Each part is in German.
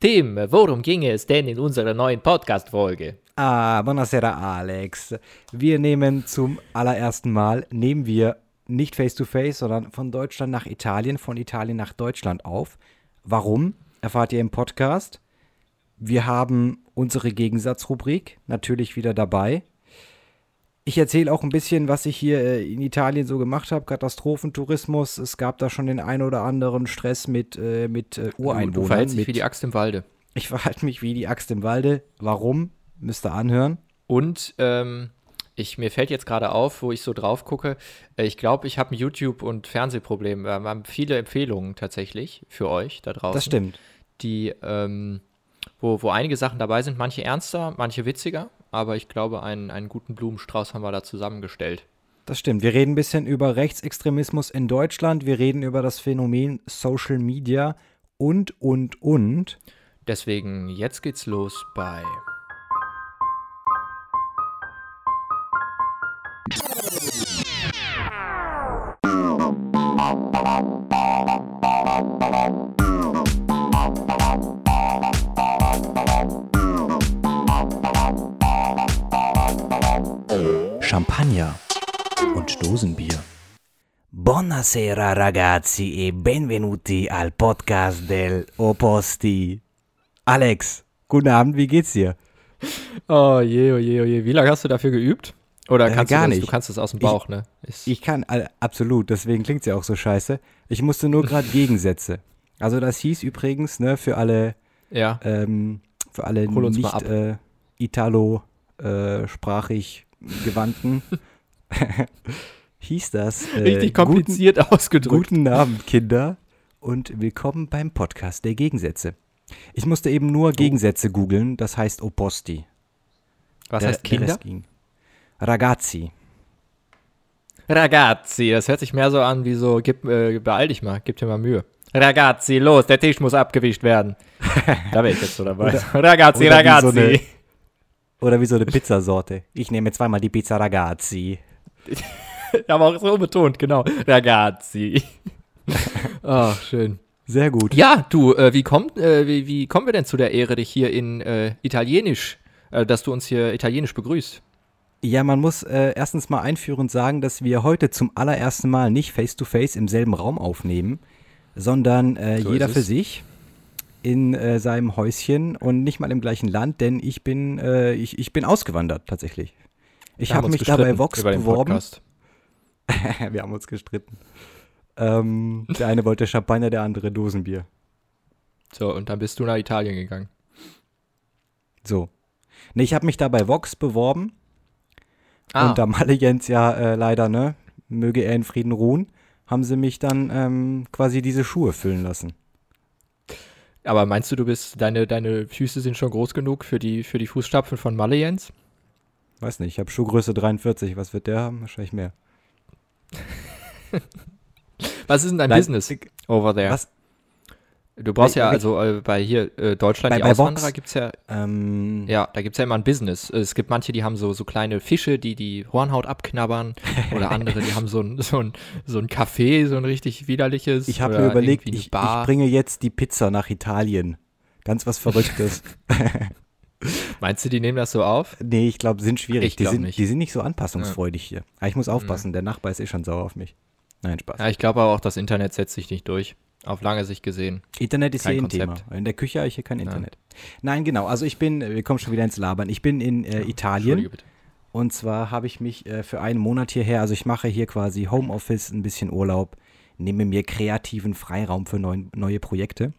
Tim, worum ging es denn in unserer neuen Podcast-Folge? Ah, buonasera Alex. Wir nehmen zum allerersten Mal, nehmen wir nicht face-to-face, sondern von Deutschland nach Italien, von Italien nach Deutschland auf. Warum? Erfahrt ihr im Podcast. Wir haben unsere Gegensatzrubrik natürlich wieder dabei. Ich erzähle auch ein bisschen, was ich hier äh, in Italien so gemacht habe. Katastrophentourismus. Es gab da schon den ein oder anderen Stress mit, äh, mit äh, Ureinwohnern. Du verhältst dich wie die Axt im Walde. ich verhalte mich wie die Axt im Walde. Warum? Müsst ihr anhören. Und ähm, ich, mir fällt jetzt gerade auf, wo ich so drauf gucke, äh, ich glaube, ich habe ein YouTube- und Fernsehproblem. Wir haben viele Empfehlungen tatsächlich für euch da draußen. Das stimmt. Die, ähm, wo, wo einige Sachen dabei sind, manche ernster, manche witziger, aber ich glaube, einen, einen guten Blumenstrauß haben wir da zusammengestellt. Das stimmt. Wir reden ein bisschen über Rechtsextremismus in Deutschland. Wir reden über das Phänomen Social Media und, und, und. Deswegen, jetzt geht's los bei. Champagner und Dosenbier. Buonasera ragazzi e benvenuti al podcast del Opposti. Alex, guten Abend, wie geht's dir? Oh je, oh je, oh je. Wie lange hast du dafür geübt? Oder Äh, kannst gar du das? nicht. Du kannst das aus dem Bauch, ne? Ist, Ich kann, äh, absolut, deswegen klingt's ja auch so scheiße. Ich musste nur gerade Gegensätze. Also das hieß übrigens, ne, für alle, ja. ähm, für alle nicht ab. äh, Italo-sprachig gewandten, hieß das. Äh, Richtig guten- kompliziert ausgedrückt. Guten Abend, Kinder, und willkommen beim Podcast der Gegensätze. Ich musste eben nur Gegensätze googeln, das heißt Opposti. Was Der- heißt der Kinder? Ragazzi. Ragazzi, das hört sich mehr so an wie so, gib, äh, beeil dich mal, gib dir mal Mühe. Ragazzi, los, der Tisch muss abgewischt werden. da wäre ich jetzt so dabei. Ragazzi, oder wie so Ragazzi. Oder wie so eine Pizzasorte. Ich nehme zweimal die Pizza Ragazzi. Aber auch so betont, genau. Ragazzi. Ach, schön. Sehr gut. Ja, du, äh, wie, kommt, äh, wie, wie kommen wir denn zu der Ehre, dich hier in äh, Italienisch, äh, dass du uns hier Italienisch begrüßt? Ja, man muss äh, erstens mal einführend sagen, dass wir heute zum allerersten Mal nicht face-to-face im selben Raum aufnehmen, sondern äh, So jeder für sich in äh, seinem Häuschen und nicht mal im gleichen Land, denn ich bin, äh, ich, ich bin ausgewandert tatsächlich. Ich habe mich da bei gestritten Vox beworben. Wir haben uns gestritten. Ähm, der eine wollte Champagner, der andere Dosenbier. So, und dann bist du nach Italien gegangen. So. Nee, ich habe mich da bei Vox beworben Ah, und da Malle Jens ja äh, leider, ne, möge er in Frieden ruhen, haben sie mich dann ähm, quasi diese Schuhe füllen lassen. Aber meinst du, du bist, deine, deine Füße sind schon groß genug für die, für die Fußstapfen von Malle Jens? Weiß nicht, ich habe Schuhgröße 43, was wird der haben? Wahrscheinlich mehr. Was ist denn dein Nein, Business over there? Was? Du brauchst ja, also äh, bei hier äh, Deutschland, Bei- die bei Vox? Auswanderer gibt's ja, Ähm, ja, da gibt's ja immer ein Business. Es gibt manche, die haben so, so kleine Fische, die die Hornhaut abknabbern oder andere, die haben so ein, so ein, so ein Café, so ein richtig widerliches. Ich habe mir überlegt, ich, ich bringe jetzt die Pizza nach Italien. Ganz was Verrücktes. Meinst du, die nehmen das so auf? nee, ich glaube, sind schwierig. Ich die, sind, nicht. die sind nicht so anpassungsfreudig hier. Aber ich muss aufpassen, der Nachbar ist eh schon sauer auf mich. Nein, Spaß. Ja, ich glaube aber auch, das Internet setzt sich nicht durch. Auf lange Sicht gesehen. Internet ist Kein hier ein Konzept. Thema. In der Küche habe ich hier kein Internet. Nein, genau. Also ich bin, wir kommen schon wieder ins Labern. Ich bin in äh, Italien und zwar habe ich mich äh, für einen Monat hierher, also ich mache hier quasi Homeoffice, ein bisschen Urlaub, nehme mir kreativen Freiraum für neuen, neue Projekte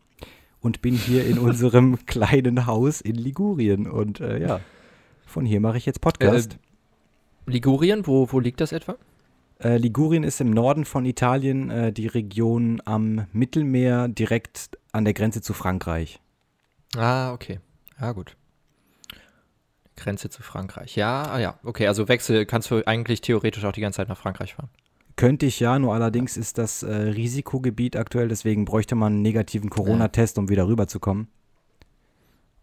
und bin hier in unserem kleinen Haus in Ligurien und äh, ja, von hier mache ich jetzt Podcast. Ligurien, wo, wo liegt das etwa? Äh, Ligurien ist im Norden von Italien, äh, die Region am Mittelmeer, direkt an der Grenze zu Frankreich. Ah, okay. Ja, gut. Grenze zu Frankreich. Ja, ah, ja. Okay, also Wechsel kannst du eigentlich theoretisch auch die ganze Zeit nach Frankreich fahren. Könnte ich ja, nur allerdings ist das äh, Risikogebiet aktuell, deswegen bräuchte man einen negativen Corona-Test, um wieder rüberzukommen.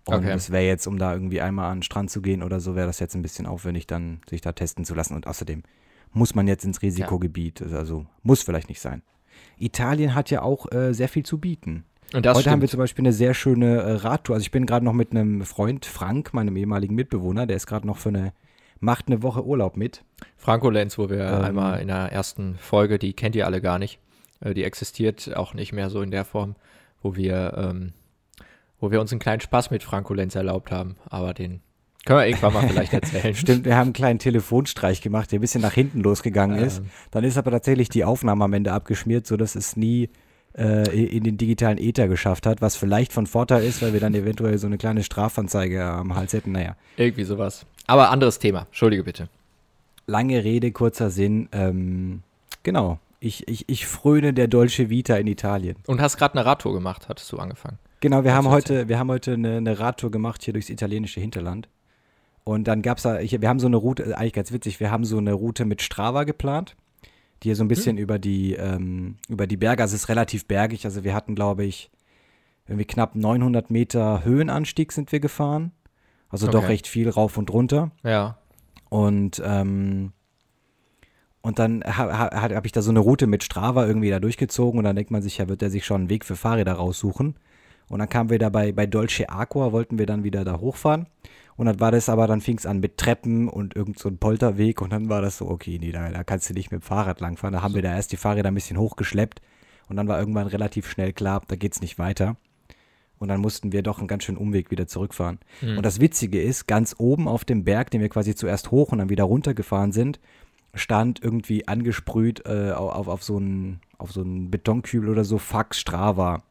Und Okay. das wäre jetzt, um da irgendwie einmal an den Strand zu gehen oder so, wäre das jetzt ein bisschen aufwendig, dann sich da testen zu lassen. Und außerdem muss man jetzt ins Risikogebiet, also muss vielleicht nicht sein. Italien hat ja auch äh, sehr viel zu bieten. Heute stimmt. haben wir zum Beispiel eine sehr schöne äh, Radtour. Also ich bin gerade noch mit einem Freund, Frank, meinem ehemaligen Mitbewohner, der ist gerade noch für eine, macht eine Woche Urlaub mit. Franco Lenz, wo wir ähm, einmal in der ersten Folge, die kennt ihr alle gar nicht, äh, die existiert auch nicht mehr so in der Form, wo wir, ähm, wo wir uns einen kleinen Spaß mit Franco Lenz erlaubt haben, aber den können wir irgendwann mal vielleicht erzählen. Stimmt, wir haben einen kleinen Telefonstreich gemacht, der ein bisschen nach hinten losgegangen ist. Dann ist aber tatsächlich die Aufnahme am Ende abgeschmiert, sodass es nie äh, in den digitalen Ether geschafft hat, was vielleicht von Vorteil ist, weil wir dann eventuell so eine kleine Strafanzeige am Hals hätten. Naja. Irgendwie sowas. Aber anderes Thema. Entschuldige bitte. Lange Rede, kurzer Sinn. Ähm, genau. Ich, ich, ich fröne der Dolce Vita in Italien. Und hast gerade eine Radtour gemacht, hattest du angefangen. Genau, wir haben heute, wir haben heute eine, eine Radtour gemacht hier durchs italienische Hinterland. Und dann gab es da, ich, wir haben so eine Route, eigentlich ganz witzig, wir haben so eine Route mit Strava geplant, die hier so ein bisschen hm. über die, ähm, über die Berge, also es ist relativ bergig, also wir hatten, glaube ich, irgendwie knapp 900 Meter Höhenanstieg sind wir gefahren. Also okay. doch recht viel rauf und runter. Ja. Und, ähm, und dann habe ha, hab ich da so eine Route mit Strava irgendwie da durchgezogen und dann denkt man sich, ja, wird er sich schon einen Weg für Fahrräder raussuchen. Und dann kamen wir da bei, bei Dolce Aqua, wollten wir dann wieder da hochfahren. Und dann war das aber, dann fing es an mit Treppen und irgend so ein Polterweg und dann war das so, okay, nee, da, da kannst du nicht mit dem Fahrrad langfahren. Da haben wir da erst die Fahrräder ein bisschen hochgeschleppt und dann war irgendwann relativ schnell klar, da geht's nicht weiter. Und dann mussten wir doch einen ganz schönen Umweg wieder zurückfahren. Mhm. Und das Witzige ist, ganz oben auf dem Berg, den wir quasi zuerst hoch und dann wieder runtergefahren sind, stand irgendwie angesprüht äh, auf, auf, so einen, auf so einen Betonkübel oder so, Fax Strava.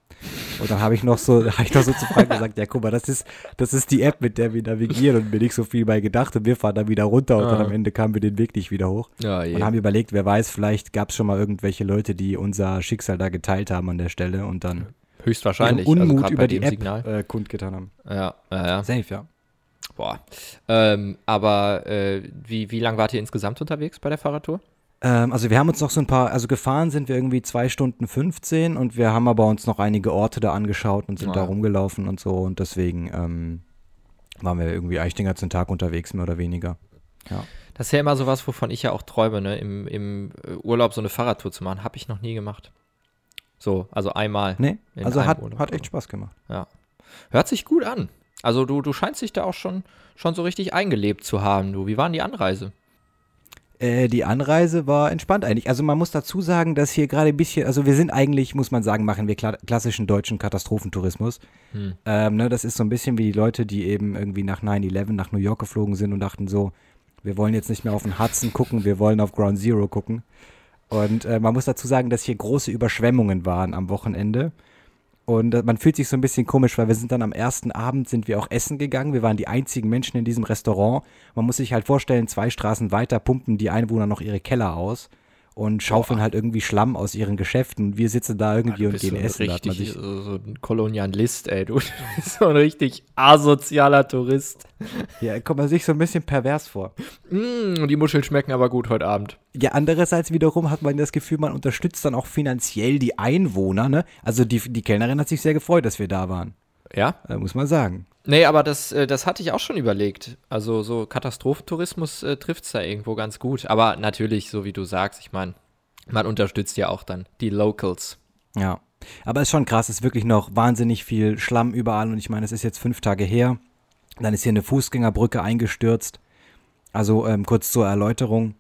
Und dann habe ich noch so, habe ich noch so zu Frank gesagt, ja guck mal, das ist, das ist die App, mit der wir navigieren und mir nicht so viel bei gedacht und wir fahren dann wieder runter und ah. dann am Ende kamen wir den Weg nicht wieder hoch. Ja, und haben überlegt, wer weiß, vielleicht gab es schon mal irgendwelche Leute, die unser Schicksal da geteilt haben an der Stelle und dann höchstwahrscheinlich Unmut also über die App Signal. Äh, kundgetan haben. Ja, ja, ja. Safe, ja. Boah. Ähm, aber äh, wie, wie lange wart ihr insgesamt unterwegs bei der Fahrradtour? Ähm, also wir haben uns noch so ein paar, also gefahren sind wir irgendwie zwei Stunden 15 und wir haben aber uns noch einige Orte da angeschaut und sind ja. da rumgelaufen und so und deswegen ähm, waren wir irgendwie eigentlich den ganzen Tag unterwegs, mehr oder weniger. Ja. Das ist ja immer sowas, wovon ich ja auch träume, ne? Im, im Urlaub so eine Fahrradtour zu machen. Habe ich noch nie gemacht. So, also einmal. Nee, also hat, hat echt Spaß gemacht. Ja. Hört sich gut an. Also du, du scheinst dich da auch schon, schon so richtig eingelebt zu haben. Du, wie war denn die Anreise? Äh, die Anreise war entspannt eigentlich. Also man muss dazu sagen, dass hier gerade ein bisschen, also wir sind eigentlich, muss man sagen, machen wir kla klassischen deutschen Katastrophentourismus. Hm. Ähm, ne, das ist so ein bisschen wie die Leute, die eben irgendwie nach 9-11 nach New York geflogen sind und dachten so, wir wollen jetzt nicht mehr auf den Hudson gucken, wir wollen auf Ground Zero gucken. Und äh, man muss dazu sagen, dass hier große Überschwemmungen waren am Wochenende. Und äh, man fühlt sich so ein bisschen komisch, weil wir sind dann am ersten Abend sind wir auch essen gegangen. Wir waren die einzigen Menschen in diesem Restaurant. Man muss sich halt vorstellen, zwei Straßen weiter pumpen die Einwohner noch ihre Keller aus und schaufeln Boah. halt irgendwie Schlamm aus ihren Geschäften. Wir sitzen da irgendwie ja, und gehen so essen. Richtig, sich so, so ein Kolonialist, ey. Du bist so ein richtig asozialer Tourist. Ja, kommt man sich so ein bisschen pervers vor. Mm, die Muscheln schmecken aber gut heute Abend. Ja, andererseits wiederum hat man das Gefühl, man unterstützt dann auch finanziell die Einwohner, ne? Also die, die Kellnerin hat sich sehr gefreut, dass wir da waren. Ja? Äh, muss man sagen. Nee, aber das, äh, das hatte ich auch schon überlegt. Also so Katastrophentourismus äh, trifft es da irgendwo ganz gut. Aber natürlich, so wie du sagst, ich meine, man unterstützt ja auch dann die Locals. Ja. Aber es ist schon krass, es ist wirklich noch wahnsinnig viel Schlamm überall und ich meine, es ist jetzt fünf Tage her. Dann ist hier eine Fußgängerbrücke eingestürzt. Also ähm, kurz zur Erläuterung.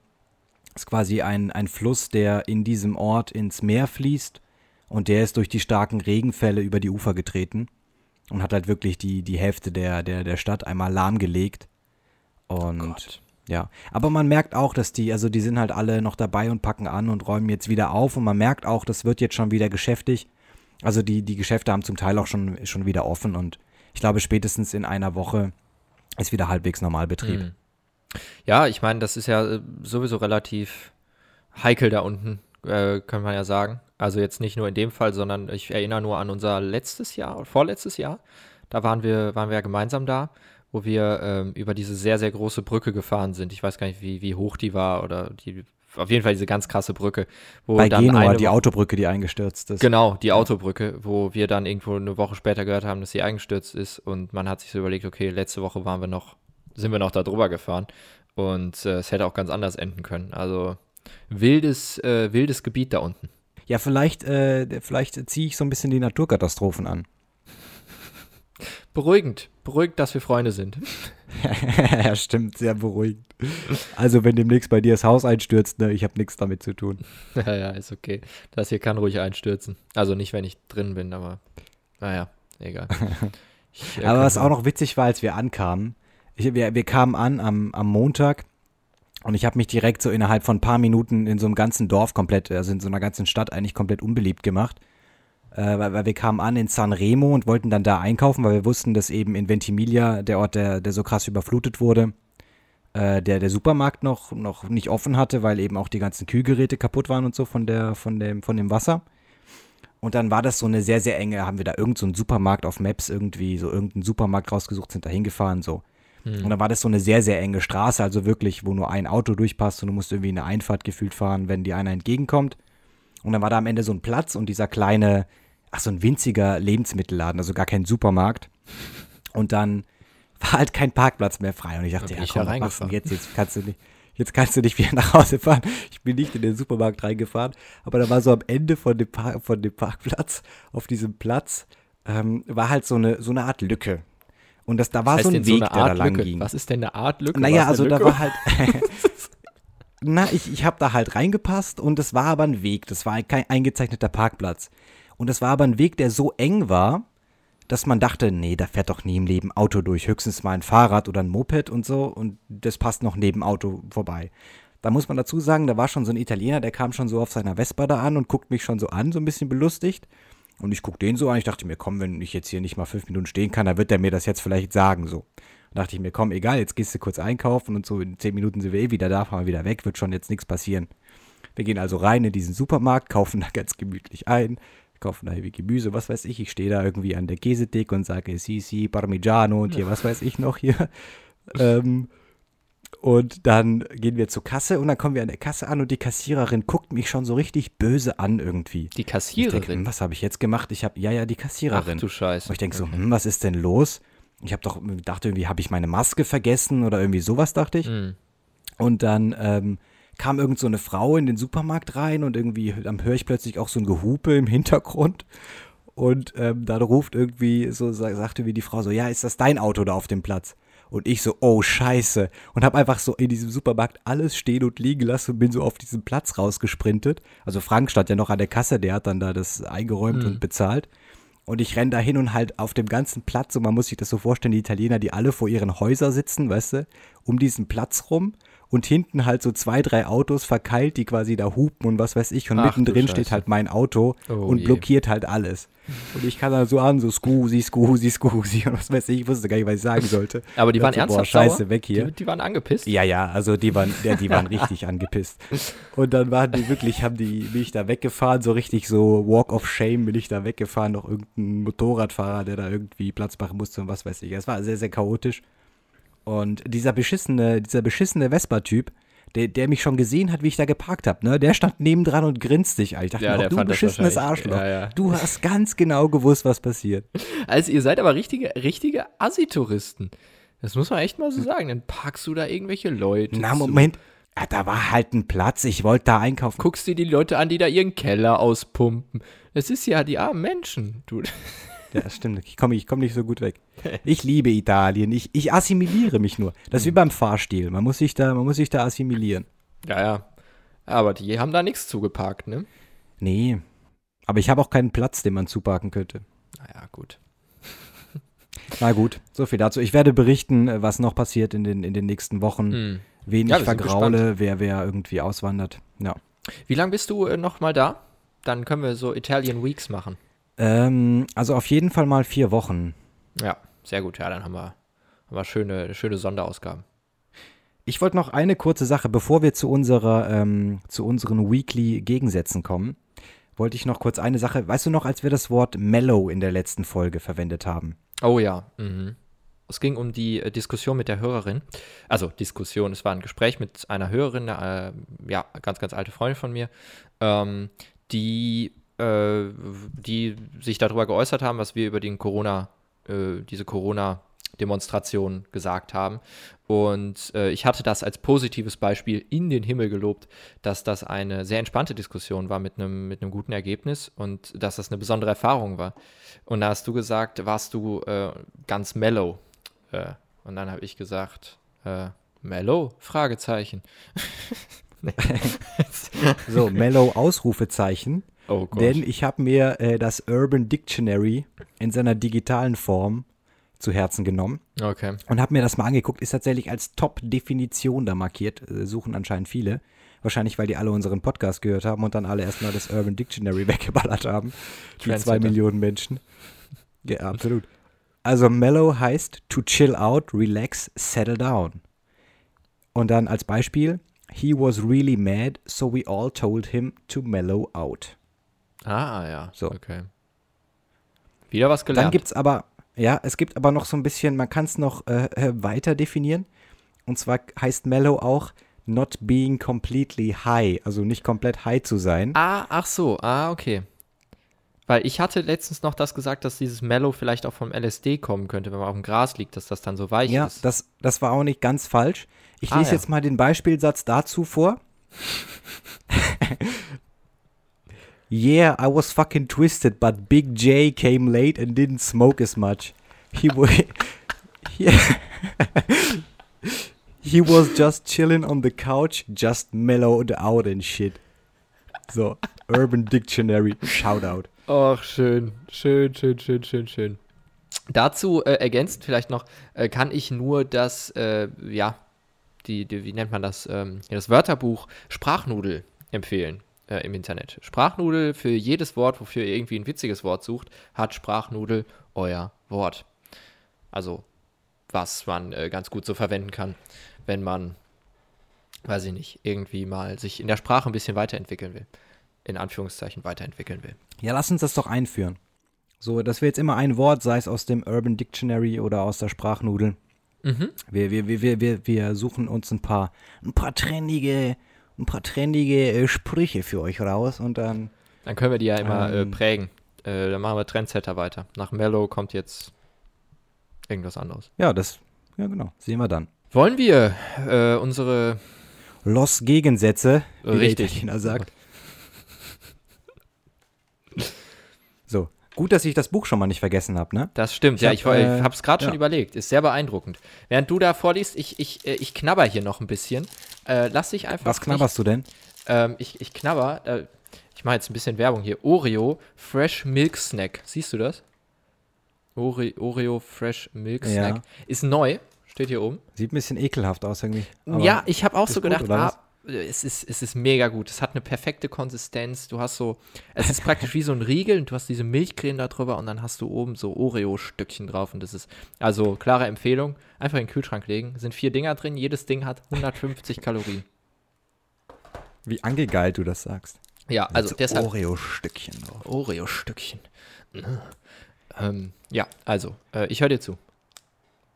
Es ist quasi ein, ein Fluss, der in diesem Ort ins Meer fließt und der ist durch die starken Regenfälle über die Ufer getreten und hat halt wirklich die, die Hälfte der, der, der Stadt einmal lahmgelegt. Und oh ja, aber man merkt auch, dass die, also die sind halt alle noch dabei und packen an und räumen jetzt wieder auf und man merkt auch, das wird jetzt schon wieder geschäftig. Also die, die Geschäfte haben zum Teil auch schon, schon wieder offen und ich glaube spätestens in einer Woche ist wieder halbwegs Normalbetrieb. Mhm. Ja, ich meine, das ist ja äh, sowieso relativ heikel da unten, äh, können wir ja sagen. Also jetzt nicht nur in dem Fall, sondern ich erinnere nur an unser letztes Jahr, vorletztes Jahr. Da waren wir, waren wir ja gemeinsam da, wo wir ähm, über diese sehr, sehr große Brücke gefahren sind. Ich weiß gar nicht, wie, wie hoch die war oder die, auf jeden Fall diese ganz krasse Brücke. Wo Bei dann Genua, die Autobrücke, die eingestürzt ist. Genau, die Autobrücke, wo wir dann irgendwo eine Woche später gehört haben, dass sie eingestürzt ist und man hat sich so überlegt, okay, letzte Woche waren wir noch, sind wir noch da drüber gefahren und äh, es hätte auch ganz anders enden können. Also wildes, äh, wildes Gebiet da unten. Ja, vielleicht, äh, vielleicht ziehe ich so ein bisschen die Naturkatastrophen an. Beruhigend. Beruhigend, dass wir Freunde sind. ja, stimmt, sehr beruhigend. Also, wenn demnächst bei dir das Haus einstürzt, ne, ich habe nichts damit zu tun. ja, ja, ist okay. Das hier kann ruhig einstürzen. Also nicht, wenn ich drin bin, aber naja, egal. Ich, äh, aber was auch noch witzig war, als wir ankamen, ich, wir, wir kamen an am, am Montag und ich habe mich direkt so innerhalb von ein paar Minuten in so einem ganzen Dorf komplett, also in so einer ganzen Stadt eigentlich komplett unbeliebt gemacht äh, weil, weil, wir kamen an in San Remo und wollten dann da einkaufen, weil wir wussten, dass eben in Ventimiglia, der Ort, der, der so krass überflutet wurde, äh, der, der Supermarkt noch, noch nicht offen hatte, weil eben auch die ganzen Kühlgeräte kaputt waren und so von, der, von, dem, von dem Wasser. Und dann war das so eine sehr, sehr enge, haben wir da irgendeinen so Supermarkt auf Maps irgendwie, so irgendeinen Supermarkt rausgesucht, sind da hingefahren, so. Hm. Und dann war das so eine sehr, sehr enge Straße, also wirklich, wo nur ein Auto durchpasst und du musst irgendwie eine Einfahrt gefühlt fahren, wenn dir einer entgegenkommt. Und dann war da am Ende so ein Platz und dieser kleine, ach, so ein winziger Lebensmittelladen, also gar kein Supermarkt. Und dann war halt kein Parkplatz mehr frei. Und ich dachte, ja, komm, was du jetzt? Jetzt kannst du nicht. Jetzt kannst du nicht wieder nach Hause fahren. Ich bin nicht in den Supermarkt reingefahren, aber da war so am Ende von dem, Park, von dem Parkplatz, auf diesem Platz, ähm, war halt so eine, so eine Art Lücke. Und das, da war das heißt so ein Weg, so der da lang ging. Was ist denn eine Art Lücke? Naja, also Lücke? da war halt. na, ich, ich habe da halt reingepasst und es war aber ein Weg. Das war kein eingezeichneter Parkplatz. Und es war aber ein Weg, der so eng war, dass man dachte, nee, da fährt doch nie im Leben Auto durch, höchstens mal ein Fahrrad oder ein Moped und so und das passt noch neben Auto vorbei. Da muss man dazu sagen, da war schon so ein Italiener, der kam schon so auf seiner Vespa da an und guckt mich schon so an, so ein bisschen belustigt. Und ich guck den so an, ich dachte mir, komm, wenn ich jetzt hier nicht mal fünf Minuten stehen kann, dann wird der mir das jetzt vielleicht sagen, so. Da dachte ich mir, komm, egal, jetzt gehst du kurz einkaufen und so in zehn Minuten sind wir eh wieder da, fahren wir wieder weg, wird schon jetzt nichts passieren. Wir gehen also rein in diesen Supermarkt, kaufen da ganz gemütlich ein, kaufen da irgendwie Gemüse, was weiß ich. Ich stehe da irgendwie an der Käsetheke und sage, si, si, Parmigiano und hier, was weiß ich noch hier. ähm, und dann gehen wir zur Kasse und dann kommen wir an der Kasse an und die Kassiererin guckt mich schon so richtig böse an irgendwie. Die Kassiererin? Ich denke, was habe ich jetzt gemacht? Ich habe, ja, ja, die Kassiererin. Ach du Scheiße. Und ich denke so, hm, was ist denn los? Ich habe doch, dachte irgendwie, habe ich meine Maske vergessen oder irgendwie sowas, dachte ich. Mm. Und dann ähm, kam irgend so eine Frau in den Supermarkt rein und irgendwie, dann höre ich plötzlich auch so ein Gehupe im Hintergrund. Und ähm, dann ruft irgendwie, so sagte wie die Frau so, ja, ist das dein Auto da auf dem Platz? Und ich so, oh scheiße. Und habe einfach so in diesem Supermarkt alles stehen und liegen gelassen und bin so auf diesen Platz rausgesprintet. Also Frank stand ja noch an der Kasse, der hat dann da das eingeräumt mhm. und bezahlt. Und ich renne da hin und halt auf dem ganzen Platz, und man muss sich das so vorstellen, die Italiener, die alle vor ihren Häusern sitzen, weißt du, um diesen Platz rum und hinten halt so zwei, drei Autos verkeilt, die quasi da hupen und was weiß ich. Und Ach, mittendrin steht halt mein Auto oh, und je. blockiert halt alles. Und ich kann da so an, so Scusi, Scusi, Scusi und was weiß ich. Ich wusste gar nicht, was ich sagen sollte. Aber die waren so, ernsthaft boah, Scheiße, weg hier. Die, die, waren angepisst? Ja, ja, also die waren, ja, die waren richtig angepisst. Und dann waren die wirklich, haben die, bin ich da weggefahren, so richtig so Walk of Shame bin ich da weggefahren. Noch irgendein Motorradfahrer, der da irgendwie Platz machen musste und was weiß ich. Es war sehr, sehr chaotisch. Und dieser beschissene, dieser beschissene Vespa-Typ, der, der mich schon gesehen hat, wie ich da geparkt habe, ne? Der stand nebendran und grinst dich, Alter. Ich dachte ja, oh, du beschissenes Arschloch. Ja, ja. Du hast ganz genau gewusst, was passiert. Also ihr seid aber richtige, richtige Assi-Touristen. Das muss man echt mal so sagen. Dann parkst du da irgendwelche Leute. Na, Moment. Ja, da war halt ein Platz, ich wollte da einkaufen. Guckst dir die Leute an, die da ihren Keller auspumpen. Es ist ja die armen Menschen, du. Ja, stimmt. Ich komme ich komm nicht so gut weg. Ich liebe Italien. Ich, ich assimiliere mich nur. Das ist wie beim Fahrstil. Man muss sich da, man muss sich da assimilieren. Ja, ja. Aber die haben da nichts zugeparkt, ne? Nee. Aber ich habe auch keinen Platz, den man zuparken könnte. Naja, gut. Na gut, so viel dazu. Ich werde berichten, was noch passiert in den, in den nächsten Wochen. Hm. Wen ja, ich vergraule, wer, wer irgendwie auswandert. Ja. Wie lange bist du äh, noch mal da? Dann können wir so Italian Weeks machen. Ähm, also auf jeden Fall mal vier Wochen. Ja, sehr gut. Ja, dann haben wir, haben wir schöne, schöne Sonderausgaben. Ich wollte noch eine kurze Sache, bevor wir zu unserer, ähm, zu unseren Weekly Gegensätzen kommen, wollte ich noch kurz eine Sache. Weißt du noch, als wir das Wort Mellow in der letzten Folge verwendet haben? Oh ja. Mhm. Es ging um die äh, Diskussion mit der Hörerin. Also Diskussion, es war ein Gespräch mit einer Hörerin, äh, ja, ganz, ganz alte Freundin von mir, ähm, die äh, die sich darüber geäußert haben, was wir über den Corona, äh, diese Corona Demonstration gesagt haben. Und äh, ich hatte das als positives Beispiel in den Himmel gelobt, dass das eine sehr entspannte Diskussion war mit einem mit guten Ergebnis und dass das eine besondere Erfahrung war. Und da hast du gesagt, warst du äh, ganz mellow. Äh, und dann habe ich gesagt, äh, mellow? Fragezeichen. so, mellow Ausrufezeichen. Oh Gott. Denn ich habe mir äh, das Urban Dictionary in seiner digitalen Form zu Herzen genommen. Okay. Und habe mir das mal angeguckt. Ist tatsächlich als Top-Definition da markiert. Äh, suchen anscheinend viele. Wahrscheinlich, weil die alle unseren Podcast gehört haben und dann alle erstmal das Urban Dictionary weggeballert haben. Die zwei Millionen Menschen. Ja, absolut. Also mellow heißt to chill out, relax, settle down. Und dann als Beispiel, he was really mad, so we all told him to mellow out. Ah, ja. So. Okay. Wieder was gelernt. Dann gibt es aber, ja, es gibt aber noch so ein bisschen, man kann es noch äh, äh, weiter definieren. Und zwar heißt mellow auch not being completely high, also nicht komplett high zu sein. Ah, ach so, ah, okay. Weil ich hatte letztens noch das gesagt, dass dieses Mellow vielleicht auch vom LSD kommen könnte, wenn man auf dem Gras liegt, dass das dann so weich ja, ist. Ja, das, das war auch nicht ganz falsch. Ich Ah, lese ja. jetzt mal den Beispielsatz dazu vor. yeah, I was fucking twisted, but Big J came late and didn't smoke as much. He wa he, was just chilling on the couch, just mellowed out and shit. So, Urban Dictionary, Shoutout. Ach, schön, schön, schön, schön, schön, schön. Dazu äh, ergänzend vielleicht noch, äh, kann ich nur das, äh, ja, die, die, wie nennt man das, ähm, das Wörterbuch Sprachnudel empfehlen äh, im Internet. Sprachnudel für jedes Wort, wofür ihr irgendwie ein witziges Wort sucht, hat Sprachnudel euer Wort. Also, was man äh, ganz gut so verwenden kann, wenn man, weiß ich nicht, irgendwie mal sich in der Sprache ein bisschen weiterentwickeln will. In Anführungszeichen weiterentwickeln will. Ja, lass uns das doch einführen. So, dass wir jetzt immer ein Wort, sei es aus dem Urban Dictionary oder aus der Sprachnudel. Mhm. Wir, wir, wir, wir, wir, suchen uns ein paar, ein paar trendige, ein paar trendige äh, Sprüche für euch raus und dann. Dann können wir die ja immer äh, Ähm. prägen. Äh, dann machen wir Trendsetter weiter. Nach Mellow kommt jetzt irgendwas anderes. Ja, das, ja genau, sehen wir dann. Wollen wir äh, unsere. Los Gegensätze, wie Richtig. der Italiener sagt. So, gut, dass ich das Buch schon mal nicht vergessen habe, ne? Das stimmt, Ich ja, hab, ich, äh, ich habe es gerade schon ja. überlegt. Ist sehr beeindruckend. Während du da vorliest, ich, ich, äh, ich knabber hier noch ein bisschen. Äh, lass dich einfach. Was knabberst du denn? Nicht, ähm, ich, ich knabber. Äh, ich mache jetzt ein bisschen Werbung hier. Oreo Fresh Milk Snack. Siehst du das? Ore Oreo Fresh Milk Ja. Snack. Ist neu. Steht hier oben. Sieht ein bisschen ekelhaft aus irgendwie. ja, ich habe auch so gedacht, ah, es, ist, es ist mega gut. Es hat eine perfekte Konsistenz. Du hast so, es ist praktisch wie so ein Riegel und du hast diese Milchcreme da drüber und dann hast du oben so Oreo-Stückchen drauf und das ist, also klare Empfehlung. Einfach in den Kühlschrank legen. Sind vier Dinger drin, jedes Ding hat 150 Kalorien. Wie angegeilt du das sagst. Ja, also so deshalb Oreo-Stückchen drauf. Oreo-Stückchen. ähm, ja, also, äh, ich höre dir zu.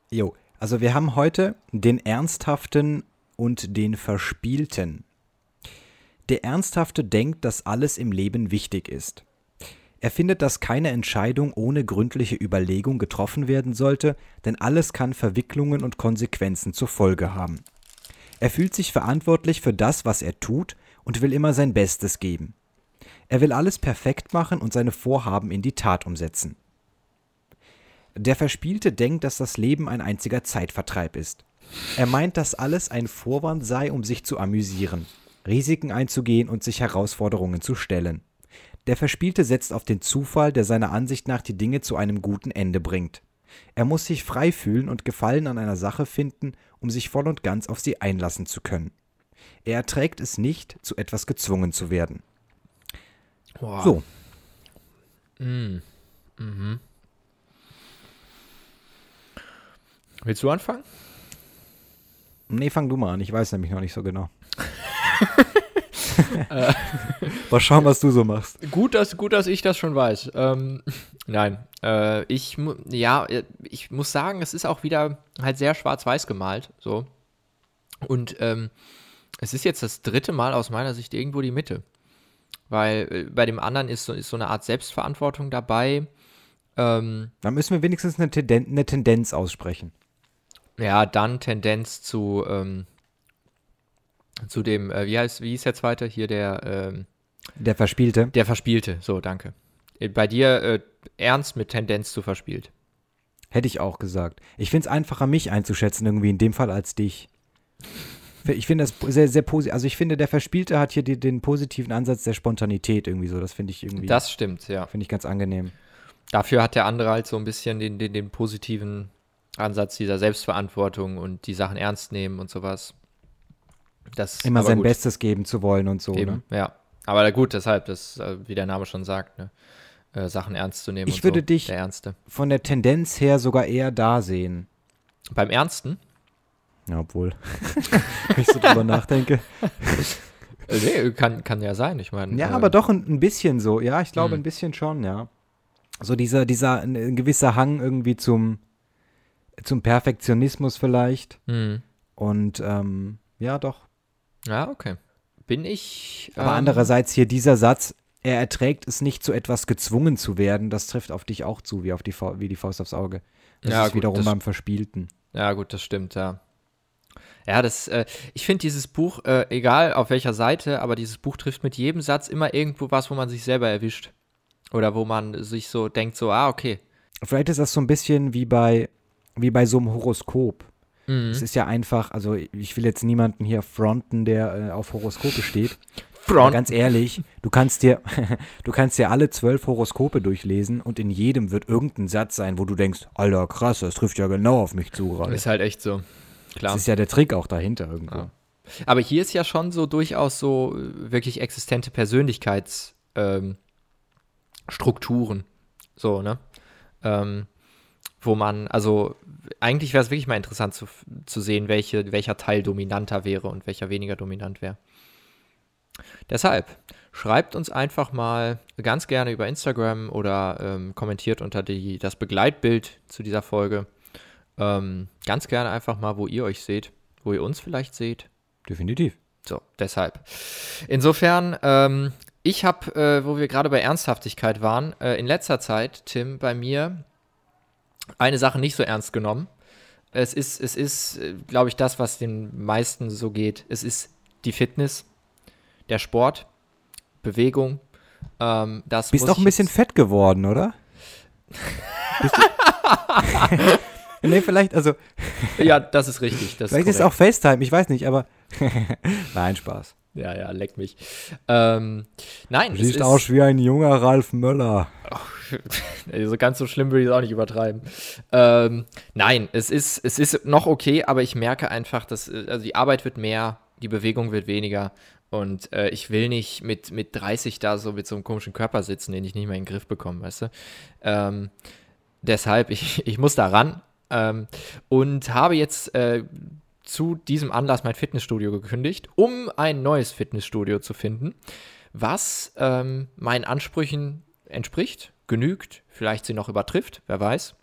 Jo, also wir haben heute den Ernsthaften und den Verspielten. Der Ernsthafte denkt, dass alles im Leben wichtig ist. Er findet, dass keine Entscheidung ohne gründliche Überlegung getroffen werden sollte, denn alles kann Verwicklungen und Konsequenzen zur Folge haben. Er fühlt sich verantwortlich für das, was er tut und will immer sein Bestes geben. Er will alles perfekt machen und seine Vorhaben in die Tat umsetzen. Der Verspielte denkt, dass das Leben ein einziger Zeitvertreib ist. Er meint, dass alles ein Vorwand sei, um sich zu amüsieren, Risiken einzugehen und sich Herausforderungen zu stellen. Der Verspielte setzt auf den Zufall, der seiner Ansicht nach die Dinge zu einem guten Ende bringt. Er muss sich frei fühlen und Gefallen an einer Sache finden, um sich voll und ganz auf sie einlassen zu können. Er erträgt es nicht, zu etwas gezwungen zu werden. Boah. So, Mm. Mhm. Willst du anfangen? Nee, fang du mal an, ich weiß nämlich noch nicht so genau. Mal schauen, was du so machst. Gut, dass, gut, dass ich das schon weiß. Ähm, nein, äh, ich, ja, äh, ich muss sagen, es ist auch wieder halt sehr schwarz-weiß gemalt, so. Und ähm, es ist jetzt das dritte Mal aus meiner Sicht irgendwo die Mitte. Weil äh, bei dem anderen ist so, ist so eine Art Selbstverantwortung dabei. Ähm, Da müssen wir wenigstens eine, Tenden eine Tendenz aussprechen. Ja, dann Tendenz zu, ähm, zu dem, äh, wie heißt, wie hieß der zweite? Hier der, ähm, Der Verspielte. der Verspielte. So, danke. Äh, Bei dir äh, ernst mit Tendenz zu verspielt. Hätte ich auch gesagt. Ich finde es einfacher, mich einzuschätzen, irgendwie in dem Fall als dich. Ich finde das sehr, sehr positiv. Also ich finde, der Verspielte hat hier die, den positiven Ansatz der Spontanität irgendwie so. Das finde ich irgendwie, Das stimmt, ja. finde ich ganz angenehm. Dafür hat der andere halt so ein bisschen den, den, den positiven Ansatz dieser Selbstverantwortung und die Sachen ernst nehmen und sowas. Das Immer sein gut, Bestes geben zu wollen und so. Eben, Ne? ja. Aber gut, deshalb, das, äh, wie der Name schon sagt, ne? äh, Sachen ernst zu nehmen. Ich und würde so, dich- Der Ernste. Von der Tendenz her sogar eher da sehen. Beim Ernsten? Ja, obwohl. Wenn ich so drüber nachdenke. Äh, nee, kann, kann ja sein. Ich meine. Ja, äh, aber doch ein, ein bisschen so. Ja, ich glaube Hm. ein bisschen schon, ja. So dieser, dieser ein gewisser Hang irgendwie zum, zum Perfektionismus vielleicht. hm. Und ähm, ja, doch. Ja, okay. Bin ich. Aber ähm, andererseits hier dieser Satz, er erträgt es nicht, zu etwas gezwungen zu werden, das trifft auf dich auch zu, wie, auf die, Fa wie die Faust aufs Auge. Das Ja, ist gut, wiederum das- beim Verspielten. Ja, gut, das stimmt, ja. Ja, das, äh, ich finde dieses Buch, äh, egal auf welcher Seite, aber dieses Buch trifft mit jedem Satz immer irgendwo was, wo man sich selber erwischt. Oder wo man sich so denkt, so, ah, okay. Vielleicht ist das so ein bisschen wie bei, wie bei so einem Horoskop. Mhm. Es ist ja einfach, also ich will jetzt niemanden hier fronten, der äh, auf Horoskope steht. Front. ganz ehrlich, du kannst dir, du kannst dir alle zwölf Horoskope durchlesen und in jedem wird irgendein Satz sein, wo du denkst, Alter, krass, das trifft ja genau auf mich zu gerade. Ist halt echt so. Klar. Das ist ja der Trick auch dahinter irgendwo. Ja. Aber hier ist ja schon so durchaus so äh, wirklich existente Persönlichkeitsstrukturen. Ähm, so, ne? Ähm, wo man, also eigentlich wäre es wirklich mal interessant zu, zu sehen, welche, welcher Teil dominanter wäre und welcher weniger dominant wäre. Deshalb, schreibt uns einfach mal ganz gerne über Instagram oder ähm, kommentiert unter die, das Begleitbild zu dieser Folge. Ähm, ganz gerne einfach mal, wo ihr euch seht, wo ihr uns vielleicht seht. Definitiv. So, deshalb. Insofern, ähm, ich habe, äh, wo wir gerade bei Ernsthaftigkeit waren, äh, in letzter Zeit, Tim, bei mir eine Sache nicht so ernst genommen. Es ist, es ist, glaube ich, das, was den meisten so geht. Es ist die Fitness, der Sport, Bewegung. Ähm, das Bist auch ein bisschen fett geworden, oder? Bist du nee, vielleicht, also, Ja, das ist richtig. Das vielleicht ist korrekt. auch FaceTime, ich weiß nicht, aber. Nein, Spaß. Ja, ja, leck mich. Ähm, nein, Du es siehst aus wie ein junger Ralf Möller. Also ganz so schlimm würde ich es auch nicht übertreiben. Ähm, nein, es ist, es ist noch okay, aber ich merke einfach, dass äh, also die Arbeit wird mehr, die Bewegung wird weniger. Und äh, ich will nicht mit, mit 30 da so mit so einem komischen Körper sitzen, den ich nicht mehr in den Griff bekomme, weißt du? Ähm, deshalb, ich, ich muss da ran ähm, und habe jetzt äh, zu diesem Anlass mein Fitnessstudio gekündigt, um ein neues Fitnessstudio zu finden, was ähm, meinen Ansprüchen entspricht, genügt, vielleicht sie noch übertrifft, wer weiß.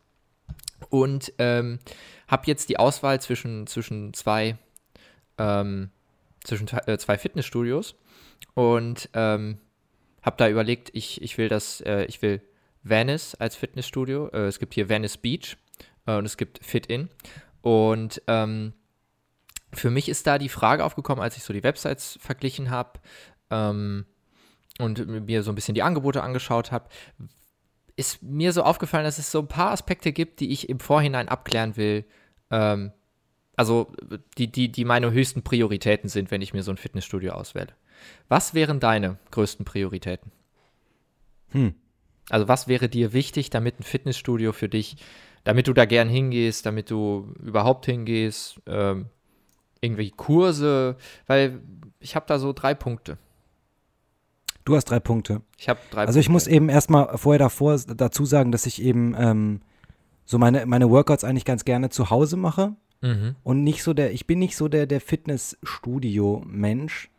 Und ähm, habe jetzt die Auswahl zwischen, zwischen zwei ähm, zwischen äh, zwei Fitnessstudios und ähm, habe da überlegt, ich, ich will das, äh, ich will Venice als Fitnessstudio. Äh, es gibt hier Venice Beach äh, und es gibt Fit In. Und ähm, für mich ist da die Frage aufgekommen, als ich so die Websites verglichen habe ähm, und mir so ein bisschen die Angebote angeschaut habe, ist mir so aufgefallen, dass es so ein paar Aspekte gibt, die ich im Vorhinein abklären will. Ähm, also die, die, die meine höchsten Prioritäten sind, wenn ich mir so ein Fitnessstudio auswähle. Was wären deine größten Prioritäten? Hm. Also was wäre dir wichtig, damit ein Fitnessstudio für dich, damit du da gern hingehst, damit du überhaupt hingehst, ähm, irgendwelche Kurse, weil ich habe da so drei Punkte. Du hast drei Punkte. Ich habe drei Also ich Punkte. muss eben erstmal vorher davor dazu sagen, dass ich eben ähm, so meine, meine Workouts eigentlich ganz gerne zu Hause mache Mhm. und nicht so der, ich bin nicht so der, der Fitnessstudio-Mensch.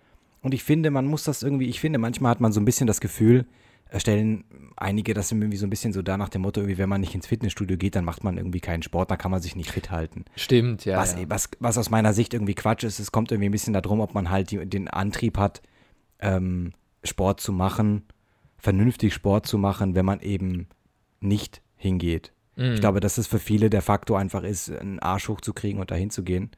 Und ich finde, man muss das irgendwie, ich finde, manchmal hat man so ein bisschen das Gefühl, stellen einige das irgendwie so ein bisschen so da nach dem Motto, irgendwie, wenn man nicht ins Fitnessstudio geht, dann macht man irgendwie keinen Sport, dann kann man sich nicht fit halten. Stimmt, ja. was, ja. was, was aus meiner Sicht irgendwie Quatsch ist, es kommt irgendwie ein bisschen darum, ob man halt die, den Antrieb hat, ähm, Sport zu machen, vernünftig Sport zu machen, wenn man eben nicht hingeht. Mhm. Ich glaube, dass es für viele der Faktor einfach ist, einen Arsch hochzukriegen und dahin zu gehen.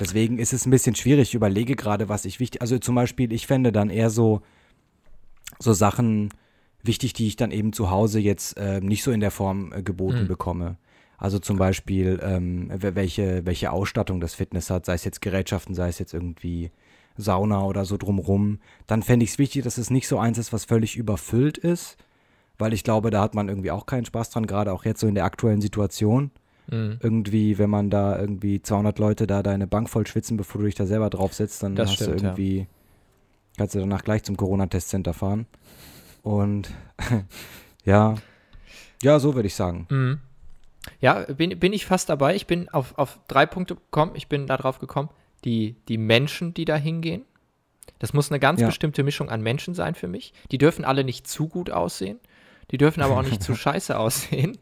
Deswegen ist es ein bisschen schwierig. Ich überlege gerade, was ich wichtig. Also zum Beispiel, ich fände dann eher so, so Sachen wichtig, die ich dann eben zu Hause jetzt äh, nicht so in der Form äh, geboten Mhm. bekomme. Also zum Beispiel, ähm, wel- welche, welche Ausstattung das Fitness hat, sei es jetzt Gerätschaften, sei es jetzt irgendwie Sauna oder so drumrum. Dann fände ich es wichtig, dass es nicht so eins ist, was völlig überfüllt ist, weil ich glaube, da hat man irgendwie auch keinen Spaß dran, gerade auch jetzt so in der aktuellen Situation. Mhm. Irgendwie, wenn man da irgendwie 200 Leute da deine Bank voll schwitzen, bevor du dich da selber drauf setzt, dann Das hast stimmt, du ja. irgendwie, kannst du danach gleich zum Corona-Testcenter fahren. Und ja, ja, so würde ich sagen. Mhm. Ja, bin, bin ich fast dabei. Ich bin auf, auf drei Punkte gekommen. Ich bin darauf gekommen, die, die Menschen, die da hingehen. Das muss eine ganz Ja. bestimmte Mischung an Menschen sein für mich. Die dürfen alle nicht zu gut aussehen. Die dürfen aber auch nicht zu scheiße aussehen.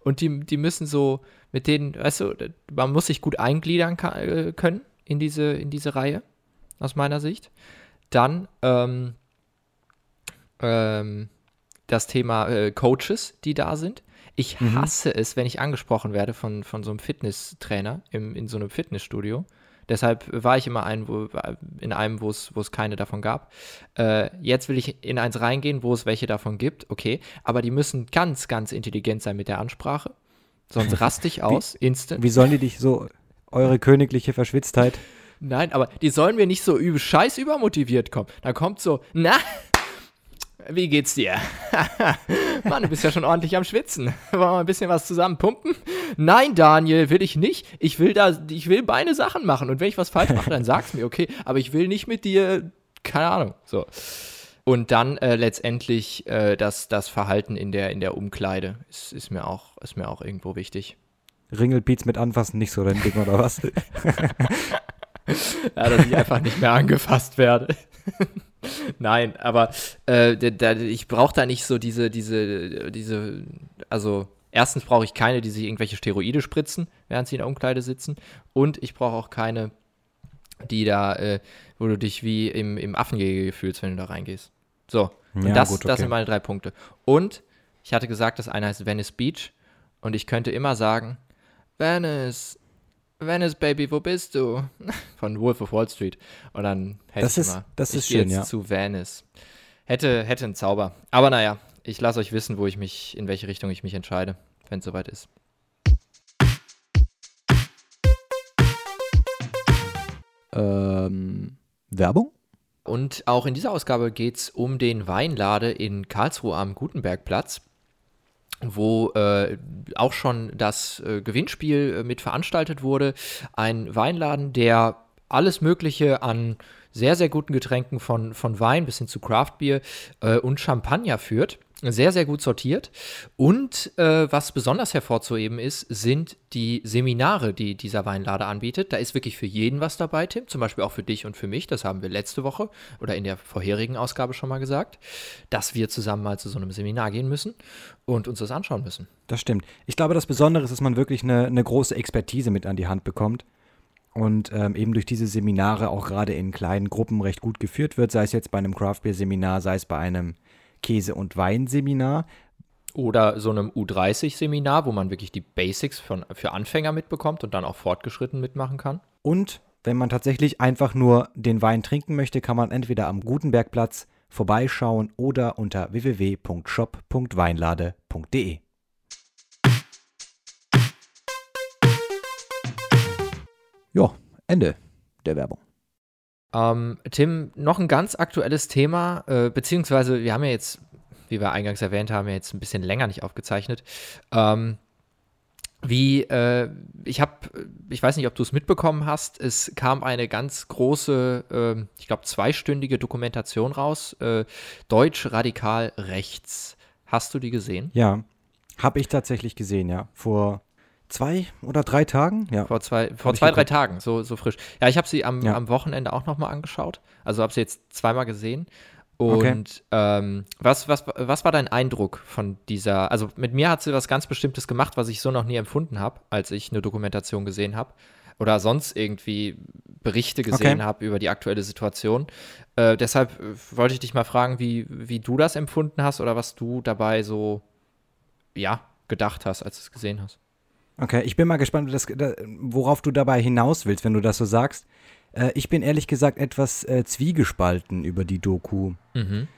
Und die, die müssen so mit denen, weißt du, man muss sich gut eingliedern äh, können in diese, in diese Reihe, aus meiner Sicht. Dann ähm, ähm, das Thema äh, Coaches, die da sind. Ich Mhm. hasse es, wenn ich angesprochen werde von, von so einem Fitnesstrainer im, in so einem Fitnessstudio. Deshalb war ich immer ein, wo, in einem, wo es keine davon gab. Äh, jetzt will ich in eins reingehen, wo es welche davon gibt, okay. Aber die müssen ganz, ganz intelligent sein mit der Ansprache. Sonst raste ich aus, instant. Wie sollen die dich so, eure königliche Verschwitztheit? Nein, aber die sollen mir nicht so übel, scheiß übermotiviert kommen. Da kommt so, na, wie geht's dir? Mann, du bist ja schon ordentlich am Schwitzen. Wollen wir mal ein bisschen was zusammen pumpen? Nein, Daniel, will ich nicht. Ich will da, ich will meine Sachen machen. Und wenn ich was falsch mache, dann sag's mir, okay. Aber ich will nicht mit dir, keine Ahnung, so. Und dann äh, letztendlich äh, das, das Verhalten in der, in der Umkleide ist, ist, mir auch, ist mir auch irgendwo wichtig. Ringelpiez mit anfassen, nicht so dein Ding oder was? Ja, dass ich einfach nicht mehr angefasst werde. Nein, aber äh, da, ich brauche da nicht so diese, diese, diese, also erstens brauche ich keine, die sich irgendwelche Steroide spritzen, während sie in der Umkleide sitzen. Und ich brauche auch keine, die da, äh, wo du dich wie im, im Affengehege fühlst, wenn du da reingehst. So, und Ja, das, gut, das okay. sind meine drei Punkte. Und ich hatte gesagt, das eine heißt Venice Beach. Und ich könnte immer sagen, Venice, Venice, Baby, wo bist du? Von Wolf of Wall Street. Und dann hätte Das ich ist- immer, das ich ist schön, jetzt ja. zu Venice. Hätte, hätte einen Zauber. Aber naja, ich lasse euch wissen, wo ich mich, in welche Richtung ich mich entscheide, wenn es soweit ist. ähm, Werbung? Und auch in dieser Ausgabe geht es um den Weinlade in Karlsruhe am Gutenbergplatz, wo äh, auch schon das äh, Gewinnspiel äh, mit veranstaltet wurde. Ein Weinladen, der alles Mögliche an sehr, sehr guten Getränken von, von Wein bis hin zu Craftbier äh, und Champagner führt. Sehr, sehr gut sortiert. Und äh, was besonders hervorzuheben ist, sind die Seminare, die dieser Weinlader anbietet. Da ist wirklich für jeden was dabei, Tim. Zum Beispiel auch für dich und für mich. Das haben wir letzte Woche oder in der vorherigen Ausgabe schon mal gesagt, dass wir zusammen mal zu so einem Seminar gehen müssen und uns das anschauen müssen. Das stimmt. Ich glaube, das Besondere ist, dass man wirklich eine, eine große Expertise mit an die Hand bekommt und ähm, eben durch diese Seminare auch gerade in kleinen Gruppen recht gut geführt wird, sei es jetzt bei einem Craft-Beer-Seminar, sei es bei einem Käse- und Weinseminar. Oder so einem U30-Seminar, wo man wirklich die Basics von, für Anfänger mitbekommt und dann auch fortgeschritten mitmachen kann. Und wenn man tatsächlich einfach nur den Wein trinken möchte, kann man entweder am Gutenbergplatz vorbeischauen oder unter www.shop.weinlade.de. Ja, Ende der Werbung. Ähm, Tim, noch ein ganz aktuelles Thema, äh, beziehungsweise wir haben ja jetzt, wie wir eingangs erwähnt haben, ja jetzt ein bisschen länger nicht aufgezeichnet. Ähm, wie, äh, ich habe, ich weiß nicht, ob du es mitbekommen hast, es kam eine ganz große, ähm, ich glaube, zweistündige Dokumentation raus, äh, Deutsch radikal rechts. Hast du die gesehen? Ja, habe ich tatsächlich gesehen, ja. Vor zwei oder drei Tagen? Ja. Vor zwei, vor zwei drei. Tagen, so, so frisch. Ja, ich habe sie am, Ja. am Wochenende auch nochmal angeschaut. Also habe sie jetzt zweimal gesehen. Okay. Und ähm, was, was, was war dein Eindruck von dieser? Also mit mir hat sie was ganz Bestimmtes gemacht, was ich so noch nie empfunden habe, als ich eine Dokumentation gesehen habe. Oder sonst irgendwie Berichte gesehen Okay. habe über die aktuelle Situation. Äh, deshalb äh, wollte ich dich mal fragen, wie, wie du das empfunden hast oder was du dabei so, ja, gedacht hast, als du es gesehen hast. Okay, ich bin mal gespannt, das, worauf du dabei hinaus willst, wenn du das so sagst. Äh, ich bin ehrlich gesagt etwas äh, zwiegespalten über die Doku, Mhm.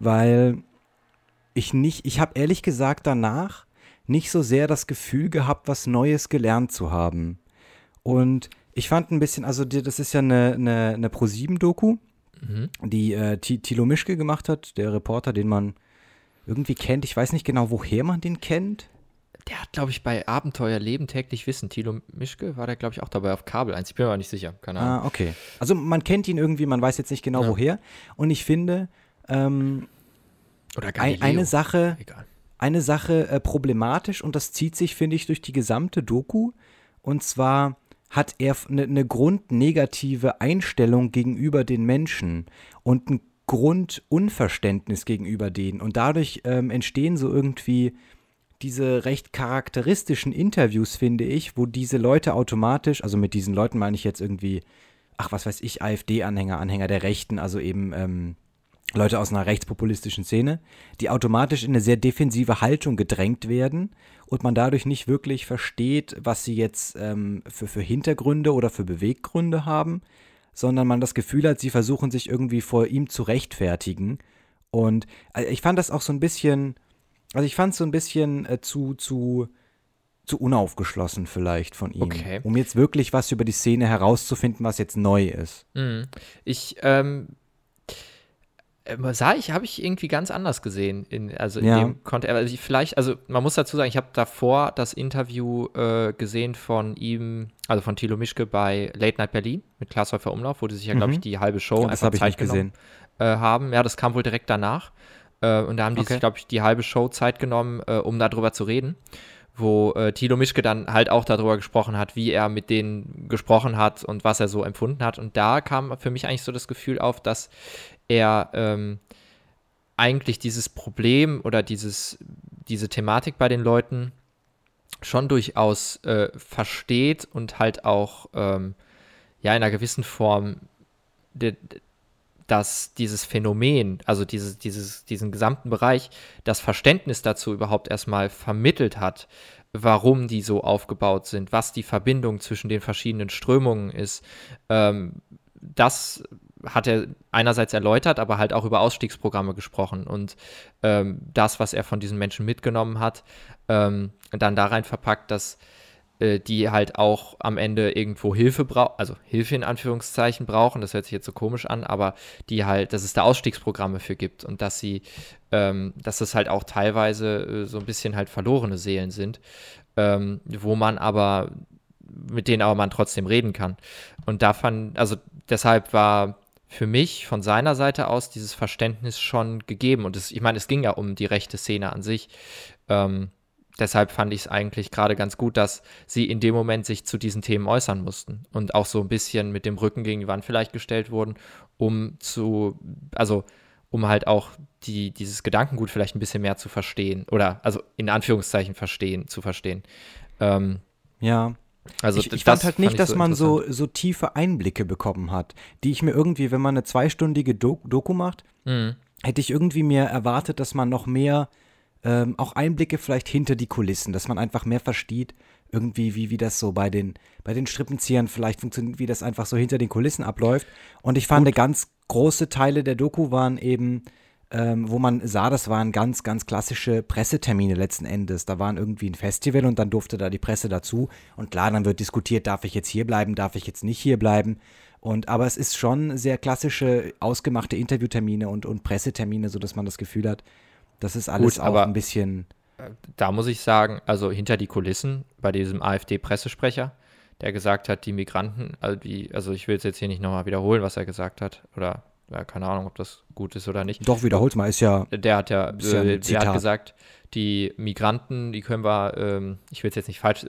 weil ich nicht, ich habe ehrlich gesagt danach nicht so sehr das Gefühl gehabt, was Neues gelernt zu haben. Und ich fand ein bisschen, also das ist ja eine, eine, eine Pro-7-Doku, Mhm. die äh, Thilo Mischke gemacht hat, der Reporter, den man irgendwie kennt. Ich weiß nicht genau, woher man den kennt. Der hat, glaube ich, bei Abenteuer Leben täglich Wissen, Thilo Mischke, war der, glaube ich, auch dabei auf Kabel 1. Ich bin mir aber nicht sicher, keine Ahnung. Ah, okay. Also man kennt ihn irgendwie, man weiß jetzt nicht genau Ja. woher. Und ich finde, ähm, Oder ein, eine Sache, Egal. eine Sache äh, problematisch und das zieht sich, finde ich, durch die gesamte Doku. Und zwar hat er eine ne grundnegative Einstellung gegenüber den Menschen und ein Grundunverständnis gegenüber denen. Und dadurch ähm, entstehen so irgendwie diese recht charakteristischen Interviews, finde ich, wo diese Leute automatisch, also mit diesen Leuten meine ich jetzt irgendwie, ach, was weiß ich, AfD-Anhänger, Anhänger der Rechten, also eben ähm, Leute aus einer rechtspopulistischen Szene, die automatisch in eine sehr defensive Haltung gedrängt werden und man dadurch nicht wirklich versteht, was sie jetzt ähm, für, für Hintergründe oder für Beweggründe haben, sondern man das Gefühl hat, sie versuchen sich irgendwie vor ihm zu rechtfertigen. Und äh, ich fand das auch so ein bisschen, also ich fand es so ein bisschen äh, zu, zu, zu unaufgeschlossen vielleicht von ihm, Okay. um jetzt wirklich was über die Szene herauszufinden, was jetzt neu ist. Mhm. Ich, ähm, äh, sah ich, habe ich irgendwie ganz anders gesehen. In, also in Ja. dem Kontext. Also ich vielleicht, also man muss dazu sagen, ich habe davor das Interview äh, gesehen von ihm, also von Thilo Mischke bei Late Night Berlin mit Klaas Umlauf, wo die sich ja, glaube ich, Mhm. die halbe Show Ja, das einfach habe ich Zeit nicht gesehen. genommen äh, haben. Ja, das kam wohl direkt danach. Äh, und da haben die Okay. sich, glaube ich, die halbe Show Zeit genommen, äh, um darüber zu reden. Wo äh, Thilo Mischke dann halt auch darüber gesprochen hat, wie er mit denen gesprochen hat und was er so empfunden hat. Und da kam für mich eigentlich so das Gefühl auf, dass er ähm, eigentlich dieses Problem oder dieses, diese Thematik bei den Leuten schon durchaus äh, versteht und halt auch ähm, ja in einer gewissen Form de, de- dass dieses Phänomen, also dieses, dieses, diesen gesamten Bereich, das Verständnis dazu überhaupt erstmal vermittelt hat, warum die so aufgebaut sind, was die Verbindung zwischen den verschiedenen Strömungen ist. Ähm, das hat er einerseits erläutert, aber halt auch über Ausstiegsprogramme gesprochen und ähm, das, was er von diesen Menschen mitgenommen hat, ähm, dann da rein verpackt, dass äh, die halt auch am Ende irgendwo Hilfe brauchen, also Hilfe in Anführungszeichen brauchen, das hört sich jetzt so komisch an, aber die halt, dass es da Ausstiegsprogramme für gibt und dass sie, ähm, dass es halt auch teilweise äh, so ein bisschen halt verlorene Seelen sind, ähm, wo man aber, mit denen aber man trotzdem reden kann. Und da fand, also deshalb war für mich von seiner Seite aus dieses Verständnis schon gegeben. Und es, ich meine, es ging ja um die rechte Szene an sich. Ähm, deshalb fand ich es eigentlich gerade ganz gut, dass sie in dem Moment sich zu diesen Themen äußern mussten und auch so ein bisschen mit dem Rücken gegen die Wand vielleicht gestellt wurden, um zu, also um halt auch die, dieses Gedankengut vielleicht ein bisschen mehr zu verstehen oder also in Anführungszeichen verstehen, zu verstehen. Ähm, Ja. also ich, ich fand halt fand nicht, ich dass man interessant. so, so tiefe Einblicke bekommen hat, die ich mir irgendwie, wenn man eine zweistündige Do Doku macht, Mhm. hätte ich irgendwie mir erwartet, dass man noch mehr, ähm, auch Einblicke vielleicht hinter die Kulissen, dass man einfach mehr versteht, irgendwie, wie, wie das so bei den, bei den Strippenziehern vielleicht funktioniert, wie das einfach so hinter den Kulissen abläuft. Und ich fand, ganz große Teile der Doku waren eben, ähm, wo man sah, das waren ganz, ganz klassische Pressetermine letzten Endes. Da waren irgendwie ein Festival und dann durfte da die Presse dazu. Und klar, dann wird diskutiert, darf ich jetzt hier bleiben, darf ich jetzt nicht hier bleiben. Und aber es ist schon sehr klassische, ausgemachte Interviewtermine und, und Pressetermine, sodass man das Gefühl hat, das ist alles Gut, auch aber- ein bisschen. da muss ich sagen, also hinter die Kulissen bei diesem AfD-Pressesprecher, der gesagt hat, die Migranten, also, die, also ich will es jetzt hier nicht nochmal wiederholen, was er gesagt hat, oder ja, keine Ahnung, ob das gut ist oder nicht. Doch, wiederholt mal, ist ja. Der hat ja, äh, der hat gesagt, die Migranten, die können wir, ähm, ich will es jetzt nicht falsch,